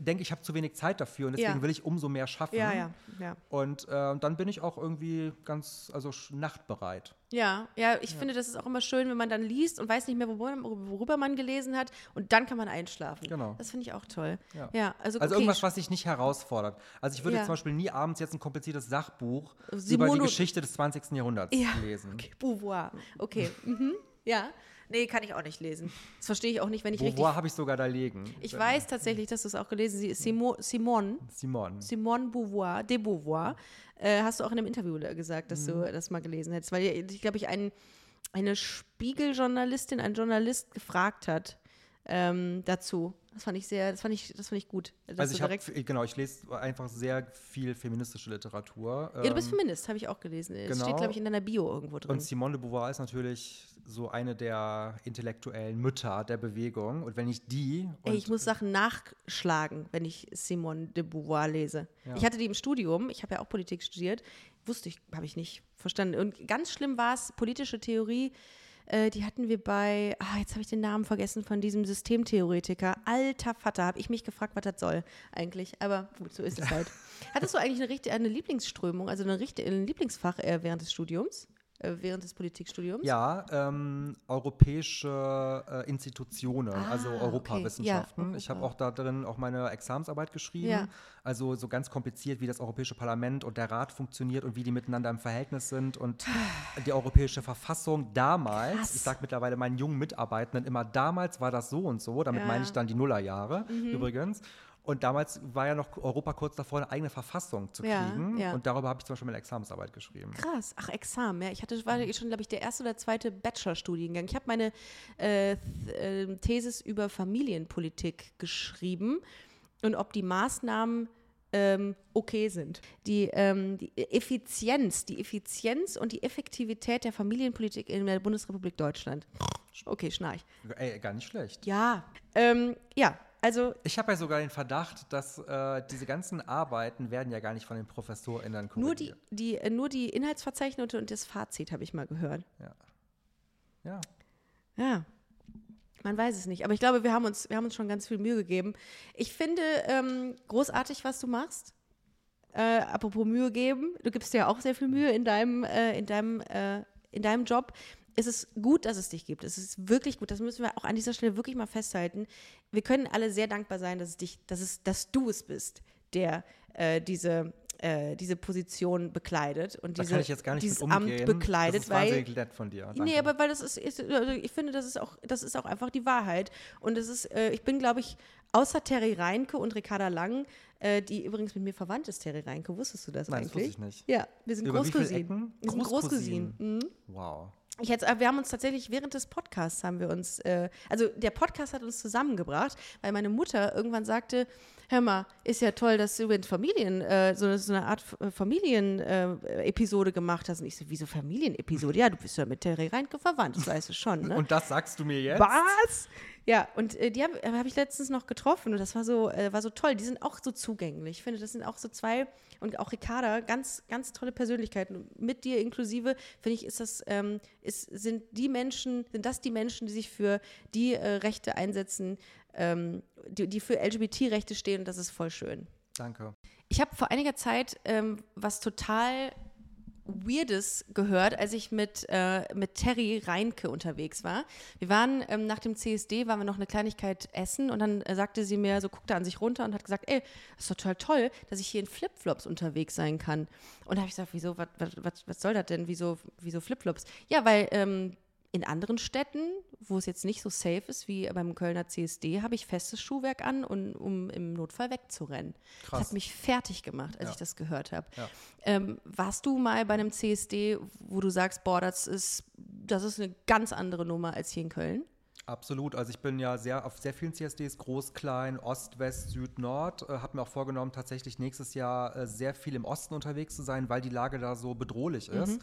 denke, ich habe zu wenig Zeit dafür und deswegen Ja. will ich umso mehr schaffen. Ja, ja, ja. Und äh, dann bin ich auch irgendwie ganz, also nachtbereit. Ja, ja, ich finde, das ist auch immer schön, wenn man dann liest und weiß nicht mehr, worüber, worüber man gelesen hat und dann kann man einschlafen. Genau. Das finde ich auch toll. Ja. Ja, also, Also okay. irgendwas, was dich nicht herausfordert. Also ich würde Ja. zum Beispiel nie abends jetzt ein kompliziertes Sachbuch über Simone- die Geschichte des 20. Jahrhunderts Ja, lesen. Beauvoir. Okay. Mhm. Ja. Nee, kann ich auch nicht lesen. Das verstehe ich auch nicht, wenn ich richtig. Beauvoir habe ich sogar da liegen. Ich weiß tatsächlich, dass du es auch gelesen hast. Simo, Simone, Simon. Simone Beauvoir, de Beauvoir, äh, hast du auch in einem Interview gesagt, dass du das mal gelesen hättest. Weil ich glaube, ich ein, eine Spiegeljournalistin, ein Journalist gefragt hat ähm, dazu. Das fand ich sehr, das fand ich, das fand ich gut. Also du ich habe, genau, ich lese einfach sehr viel feministische Literatur. ja, du bist ähm, Feminist, habe ich auch gelesen. Das steht, genau. glaube ich, in deiner Bio irgendwo drin. Und Simone de Beauvoir ist natürlich so eine der intellektuellen Mütter der Bewegung. Und wenn ich die. Ey, ich muss Sachen nachschlagen, wenn ich Simone de Beauvoir lese. Ja. Ich hatte die im Studium, ich habe ja auch Politik studiert, wusste ich, habe ich nicht verstanden. Und ganz schlimm war es, politische Theorie, äh, die hatten wir bei, ah, jetzt habe ich den Namen vergessen von diesem Systemtheoretiker. Alter Vater, habe ich mich gefragt, was das soll eigentlich. Aber gut, so ist es halt. *laughs* Hattest du eigentlich eine, eine Lieblingsströmung, also eine, richtig- ein Lieblingsfach äh, während des Studiums? Äh, während des Politikstudiums? ja, ähm, europäische äh, Institutionen, also Ah, okay. Europawissenschaften. Ja, ich habe auch da drin auch meine Examensarbeit geschrieben. Ja. Also so ganz kompliziert, wie das Europäische Parlament und der Rat funktioniert und wie die miteinander im Verhältnis sind und *sighs* die Europäische Verfassung damals, Krass. ich sage mittlerweile meinen jungen Mitarbeitenden immer, damals war das so und so, damit Ja. meine ich dann die Nullerjahre Mhm. übrigens. Und damals war ja noch Europa kurz davor, eine eigene Verfassung zu Ja, kriegen. ja. Und darüber habe ich zum Beispiel meine Examensarbeit geschrieben. Krass, ach Examen, ja. Ich hatte, war schon, glaube ich, der erste oder zweite Bachelorstudiengang. Ich habe meine äh, äh, Thesis über Familienpolitik geschrieben und ob die Maßnahmen ähm, okay sind. Die, ähm, die Effizienz, die Effizienz und die Effektivität der Familienpolitik in der Bundesrepublik Deutschland. Okay, schnarch. Ey, gar nicht schlecht. Ja, ähm, ja. Also Ich habe ja sogar den Verdacht, dass äh, diese ganzen Arbeiten werden ja gar nicht von den ProfessorInnen nur die, korrigiert. die, äh, nur die Inhaltsverzeichnisse und das Fazit habe ich mal gehört. Ja. Ja. Man weiß es nicht. Aber ich glaube, wir haben uns, wir haben uns schon ganz viel Mühe gegeben. Ich finde ähm, großartig, was du machst. Äh, apropos Mühe geben, du gibst dir ja auch sehr viel Mühe in deinem, äh, in deinem, äh, in deinem Job. Es ist gut, dass es dich gibt. Es ist wirklich gut. Das müssen wir auch an dieser Stelle wirklich mal festhalten. Wir können alle sehr dankbar sein, dass es dich, dass es, dass du es bist, der äh, diese, äh, diese Position bekleidet und diese, kann ich jetzt gar nicht dieses. Amt bekleidet, das ist weil wahnsinnig nett von dir. Nee, Danke. aber weil das ist, ist also ich finde, das ist auch, das ist auch einfach die Wahrheit. Und es ist, äh, ich bin, glaube ich, außer Terry Reinke und Ricarda Lang, äh, die übrigens mit mir verwandt ist, Terry Reinke, wusstest du das Nein, das eigentlich? wusste ich nicht. Ja, wir sind Über Großcousinen. Wir sind Großcousinen. Großcousinen. Mhm. Wow. Ich jetzt, wir haben uns tatsächlich während des Podcasts haben wir uns, äh, also der Podcast hat uns zusammengebracht, weil meine Mutter irgendwann sagte, hör mal, ist ja toll, dass du übrigens Familien, äh, so, so eine Art Familienepisode äh, Episode gemacht hast. Und ich so, wieso Familienepisode? Ja, du bist ja mit Terry Reinke verwandt, das weißt du schon, ne? *laughs* Und das sagst du mir jetzt? Was? Ja, und äh, die habe hab ich letztens noch getroffen und das war so, äh, war so toll. Die sind auch so zugänglich. Ich finde, das sind auch so zwei und auch Ricarda, ganz, ganz tolle Persönlichkeiten. Mit dir inklusive, finde ich, ist das, ähm, ist, sind die Menschen, sind das die Menschen, die sich für die äh, Rechte einsetzen, ähm, die, die für LGBT-Rechte stehen und das ist voll schön. Danke. Ich habe vor einiger Zeit ähm, was total Weirdes gehört, als ich mit, äh, mit Terry Reinke unterwegs war. Wir waren ähm, nach dem CSD, waren wir noch eine Kleinigkeit essen und dann äh, sagte sie mir, so guckte an sich runter und hat gesagt, ey, das ist total toll, dass ich hier in Flipflops unterwegs sein kann. Und da habe ich gesagt, wieso, was, soll das denn, wieso, wieso Flipflops? Ja, weil ähm, in anderen Städten, wo es jetzt nicht so safe ist wie beim Kölner CSD, habe ich festes Schuhwerk an, und, um im Notfall wegzurennen. Das Krass. hat mich fertig gemacht, als Ja. ich das gehört habe. Ja. Ähm, warst du mal bei einem CSD, wo du sagst, boah, das ist, das ist eine ganz andere Nummer als hier in Köln? Absolut. Also ich bin ja sehr auf sehr vielen CSDs, Groß, Klein, Ost, West, Süd, Nord. Äh, habe mir auch vorgenommen, tatsächlich nächstes Jahr äh, sehr viel im Osten unterwegs zu sein, weil die Lage da so bedrohlich ist.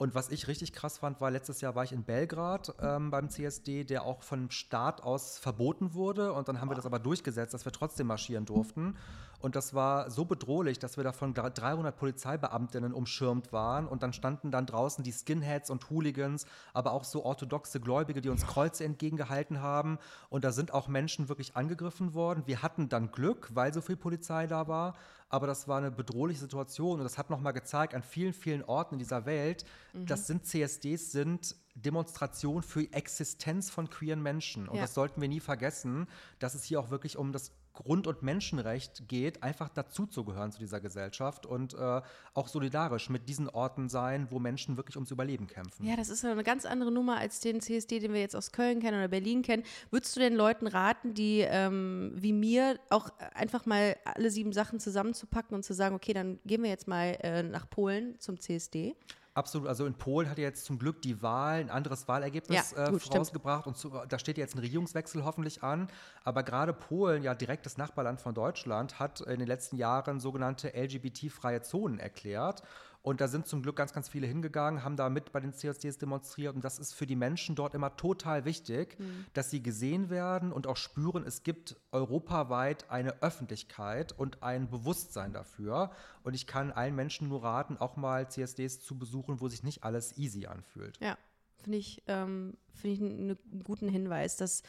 Und was ich richtig krass fand, war, letztes Jahr war ich in Belgrad ähm, beim CSD, der auch vom Staat aus verboten wurde. Und dann haben wir das aber durchgesetzt, dass wir trotzdem marschieren durften. Und das war so bedrohlich, dass wir da von 300 Polizeibeamtinnen umschirmt waren. Und dann standen dann draußen die Skinheads und Hooligans, aber auch so orthodoxe Gläubige, die uns Kreuze entgegengehalten haben. Und da sind auch Menschen wirklich angegriffen worden. Wir hatten dann Glück, weil so viel Polizei da war. Aber das war eine bedrohliche Situation. Und das hat nochmal gezeigt, an vielen, vielen Orten in dieser Welt, das sind CSDs, sind Demonstrationen für die Existenz von queeren Menschen. Und Ja. das sollten wir nie vergessen, dass es hier auch wirklich um das Grund- und Menschenrecht geht, einfach dazuzugehören zu dieser Gesellschaft und äh, auch solidarisch mit diesen Orten sein, wo Menschen wirklich ums Überleben kämpfen. Ja, das ist eine ganz andere Nummer als den CSD, den wir jetzt aus Köln kennen oder Berlin kennen. Würdest du den Leuten raten, die ähm, wie mir auch einfach mal alle sieben Sachen zusammenzupacken und zu sagen, okay, dann gehen wir jetzt mal äh, nach Polen zum CSD? Absolut. Also in Polen hat ja jetzt zum Glück die Wahl ein anderes Wahlergebnis Ja, äh, gut, stimmt. vorausgebracht und zu, da steht jetzt ein Regierungswechsel hoffentlich an. Aber gerade Polen, ja direktes Nachbarland von Deutschland, hat in den letzten Jahren sogenannte LGBT-freie Zonen erklärt. Und da sind zum Glück ganz, ganz viele hingegangen, haben da mit bei den CSDs demonstriert. Und das ist für die Menschen dort immer total wichtig, Mhm. dass sie gesehen werden und auch spüren, es gibt europaweit eine Öffentlichkeit und ein Bewusstsein dafür. Und ich kann allen Menschen nur raten, auch mal CSDs zu besuchen, wo sich nicht alles easy anfühlt. Ja, finde ich, ähm, finde ich einen einen guten Hinweis, dass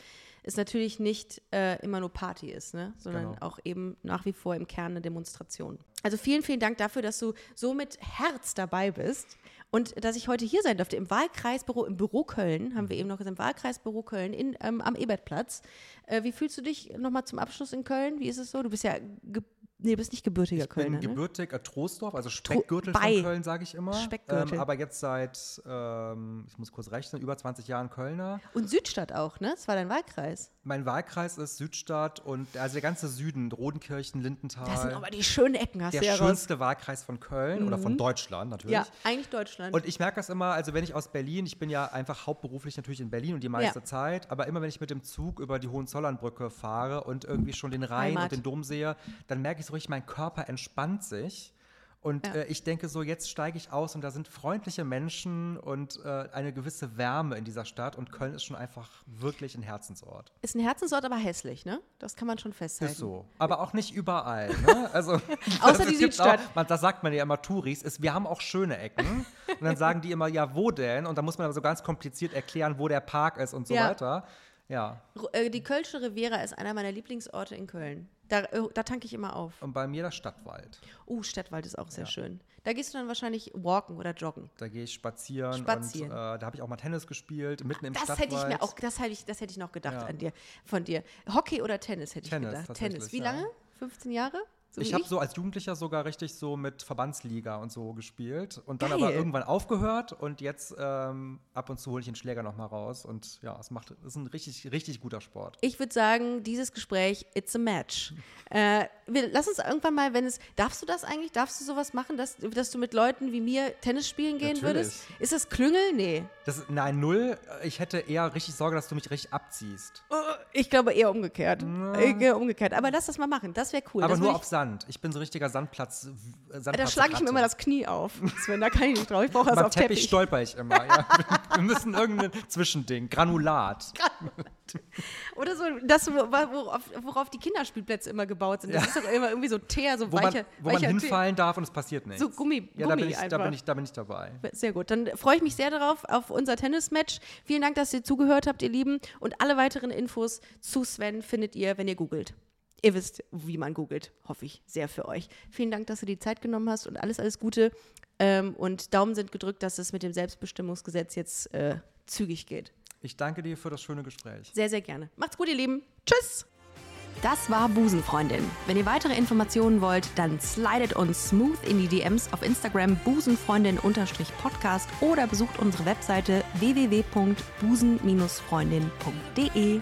es natürlich nicht äh, immer nur Party ist, ne? sondern Genau. auch eben nach wie vor im Kern eine Demonstration. Also vielen, vielen Dank dafür, dass du so mit Herz dabei bist und dass ich heute hier sein durfte. Im Wahlkreisbüro, im Büro Köln, haben wir eben noch gesagt, im Wahlkreisbüro Köln in, ähm, am Ebertplatz. Äh, wie fühlst du dich nochmal zum Abschluss in Köln? Wie ist es so? Du bist ja, nee, du bist nicht gebürtiger Ich bin Kölner, ne? gebürtig äh, Troisdorf, also Speckgürtel bei. von Köln, sage ich immer. Speckgürtel. Ähm, aber jetzt seit, ähm, ich muss kurz rechnen, über 20 Jahren Kölner. Und Südstadt auch, ne? Das war dein Wahlkreis. Mein Wahlkreis ist Südstadt und also der ganze Süden, Rodenkirchen, Lindenthal. Das sind aber die schönen Ecken, hast der du ja raus. schönste Wahlkreis von Köln oder von Deutschland natürlich. Ja, eigentlich Deutschland. Und ich merke das immer, also wenn ich aus Berlin, ich bin ja einfach hauptberuflich natürlich in Berlin und die meiste Ja. Zeit, aber immer wenn ich mit dem Zug über die Hohenzollernbrücke fahre und irgendwie schon den Rhein Heimat. und den Dom sehe, dann merke ich so richtig, mein Körper entspannt sich. Und Ja. äh, ich denke so, jetzt steige ich aus und da sind freundliche Menschen und äh, eine gewisse Wärme in dieser Stadt und Köln ist schon einfach wirklich ein Herzensort. Ist ein Herzensort, aber hässlich, ne? Das kann man schon festhalten. Ist so. Aber auch nicht überall. Ne? Also, *laughs* Außer das die Südstadt. Auch, man, das sagt man ja immer Touris, ist, wir haben auch schöne Ecken. Und dann *laughs* sagen die immer, ja, wo denn? Und dann muss man aber so ganz kompliziert erklären, wo der Park ist und so Ja. weiter. Ja. Äh, Die Kölsche Riviera ist einer meiner Lieblingsorte in Köln. Da, äh, da tanke ich immer auf. Und bei mir der Stadtwald. Uh, Stadtwald ist auch sehr schön. Da gehst du dann wahrscheinlich walken oder joggen. Da gehe ich spazieren, Spazieren. und äh, da habe ich auch mal Tennis gespielt, mitten im Das Stadtwald. hätte ich mir auch, das hätte ich, das hätte ich noch gedacht Ja. an dir, von dir. Hockey oder Tennis hätte Tennis, ich gedacht. Tennis. Wie ja. lange? 15 Jahre? So Ich habe so als Jugendlicher sogar richtig so mit Verbandsliga und so gespielt und dann Geil. aber irgendwann aufgehört und jetzt ähm, ab und zu hole ich den Schläger noch mal raus und ja, es macht, es ist ein richtig, richtig guter Sport. Ich würde sagen, dieses Gespräch, it's a match. *laughs* Äh, wir, lass uns irgendwann mal, wenn es, darfst du das eigentlich, darfst du sowas machen, dass, dass du mit Leuten wie mir Tennis spielen gehen Natürlich. würdest? Ist das Klüngel? Nee. Das nein, null. Ich hätte eher richtig Sorge, dass du mich richtig abziehst. Ich glaube eher umgekehrt. Eher umgekehrt. Aber lass das mal machen, das wäre cool. aber das nur auf Sand. Ich bin so ein richtiger Sandplatz. äh, Da Sandplatz schlage ich mir immer das Knie auf. Sven, da kann ich nicht drauf. Ich brauche das Beim auf Teppich, Teppich. stolper ich immer. Ja. *laughs* Wir müssen irgendein Zwischending, Granulat. *laughs* Oder so, das, worauf, worauf die Kinderspielplätze immer gebaut sind. Das ist doch immer irgendwie so Teer, so Wo man, weicher, wo man weicher Teer. hinfallen darf und es passiert nichts. So Gummi- ja, da Gummi bin, ich, da, bin ich, da bin ich dabei. Sehr gut. Dann freue ich mich sehr darauf, auf unser Tennismatch. Vielen Dank, dass ihr zugehört habt, ihr Lieben. Und alle weiteren Infos zu Sven findet ihr, wenn ihr googelt. Ihr wisst, wie man googelt, hoffe ich sehr für euch. Vielen Dank, dass du die Zeit genommen hast und alles, alles Gute. Ähm, und Daumen sind gedrückt, dass es mit dem Selbstbestimmungsgesetz jetzt äh, zügig geht. Ich danke dir für das schöne Gespräch. Sehr, sehr gerne. Macht's gut, ihr Lieben. Tschüss. Das war Busenfreundin. Wenn ihr weitere Informationen wollt, dann slidet uns smooth in die DMs auf Instagram busenfreundin-podcast oder besucht unsere Webseite www.busen-freundin.de.